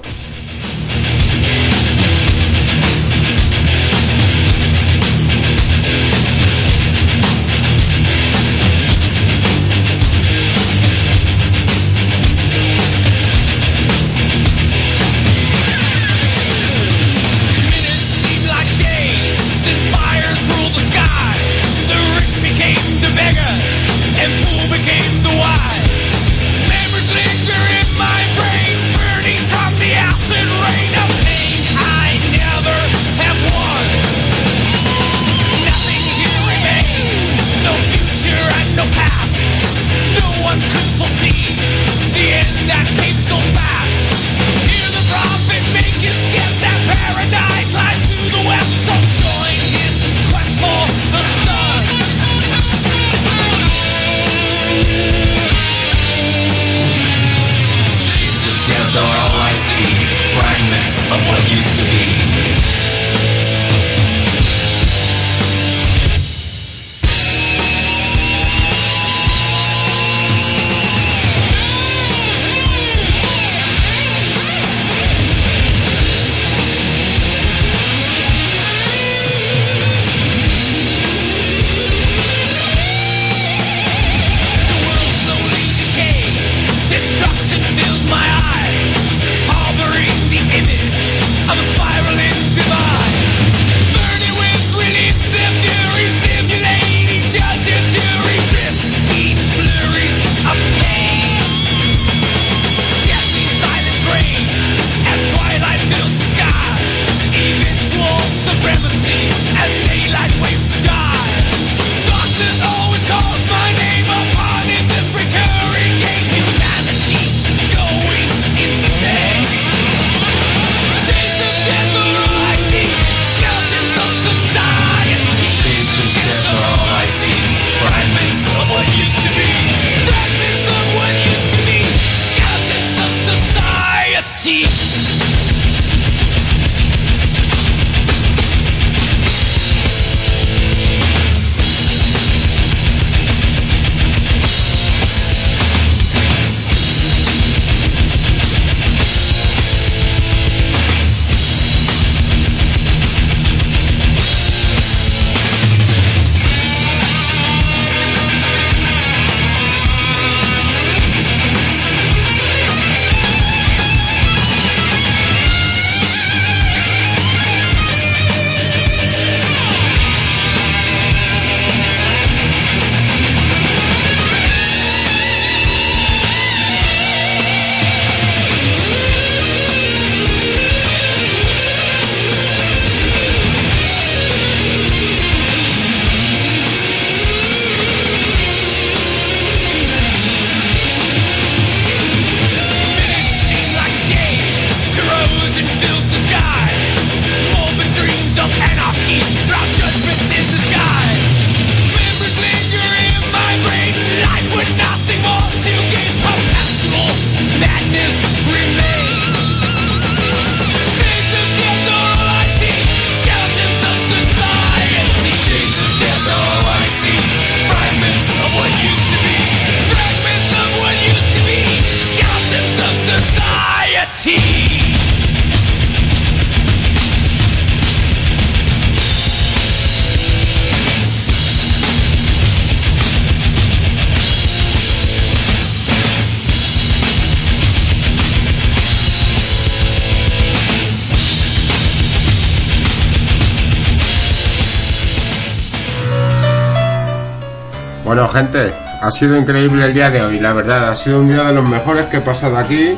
Bueno, gente, ha sido increíble el día de hoy, la verdad. Ha sido un día de los mejores que he pasado aquí.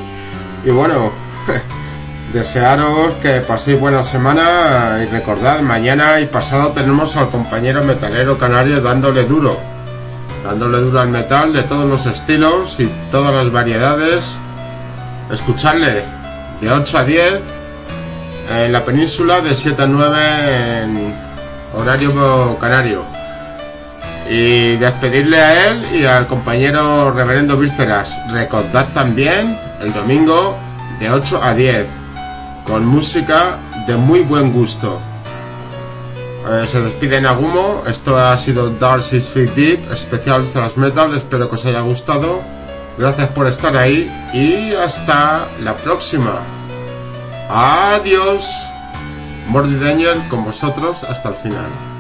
Y bueno, desearos que paséis buena semana. Y recordad, mañana y pasado tenemos al compañero metalero canario dándole duro. Dándole duro al metal de todos los estilos y todas las variedades. Escucharle de 8 a 10 en la península, de 7 a 9 en horario canario y despedirle a él y al compañero reverendo Vísceras. Recordad también el domingo de 8 a 10 con música de muy buen gusto. Eh, se despide Nagumo, esto ha sido Six Feet Deep, especial Thrash Metal, espero que os haya gustado. Gracias por estar ahí y hasta la próxima. Adiós. Mordy Daniel con vosotros hasta el final.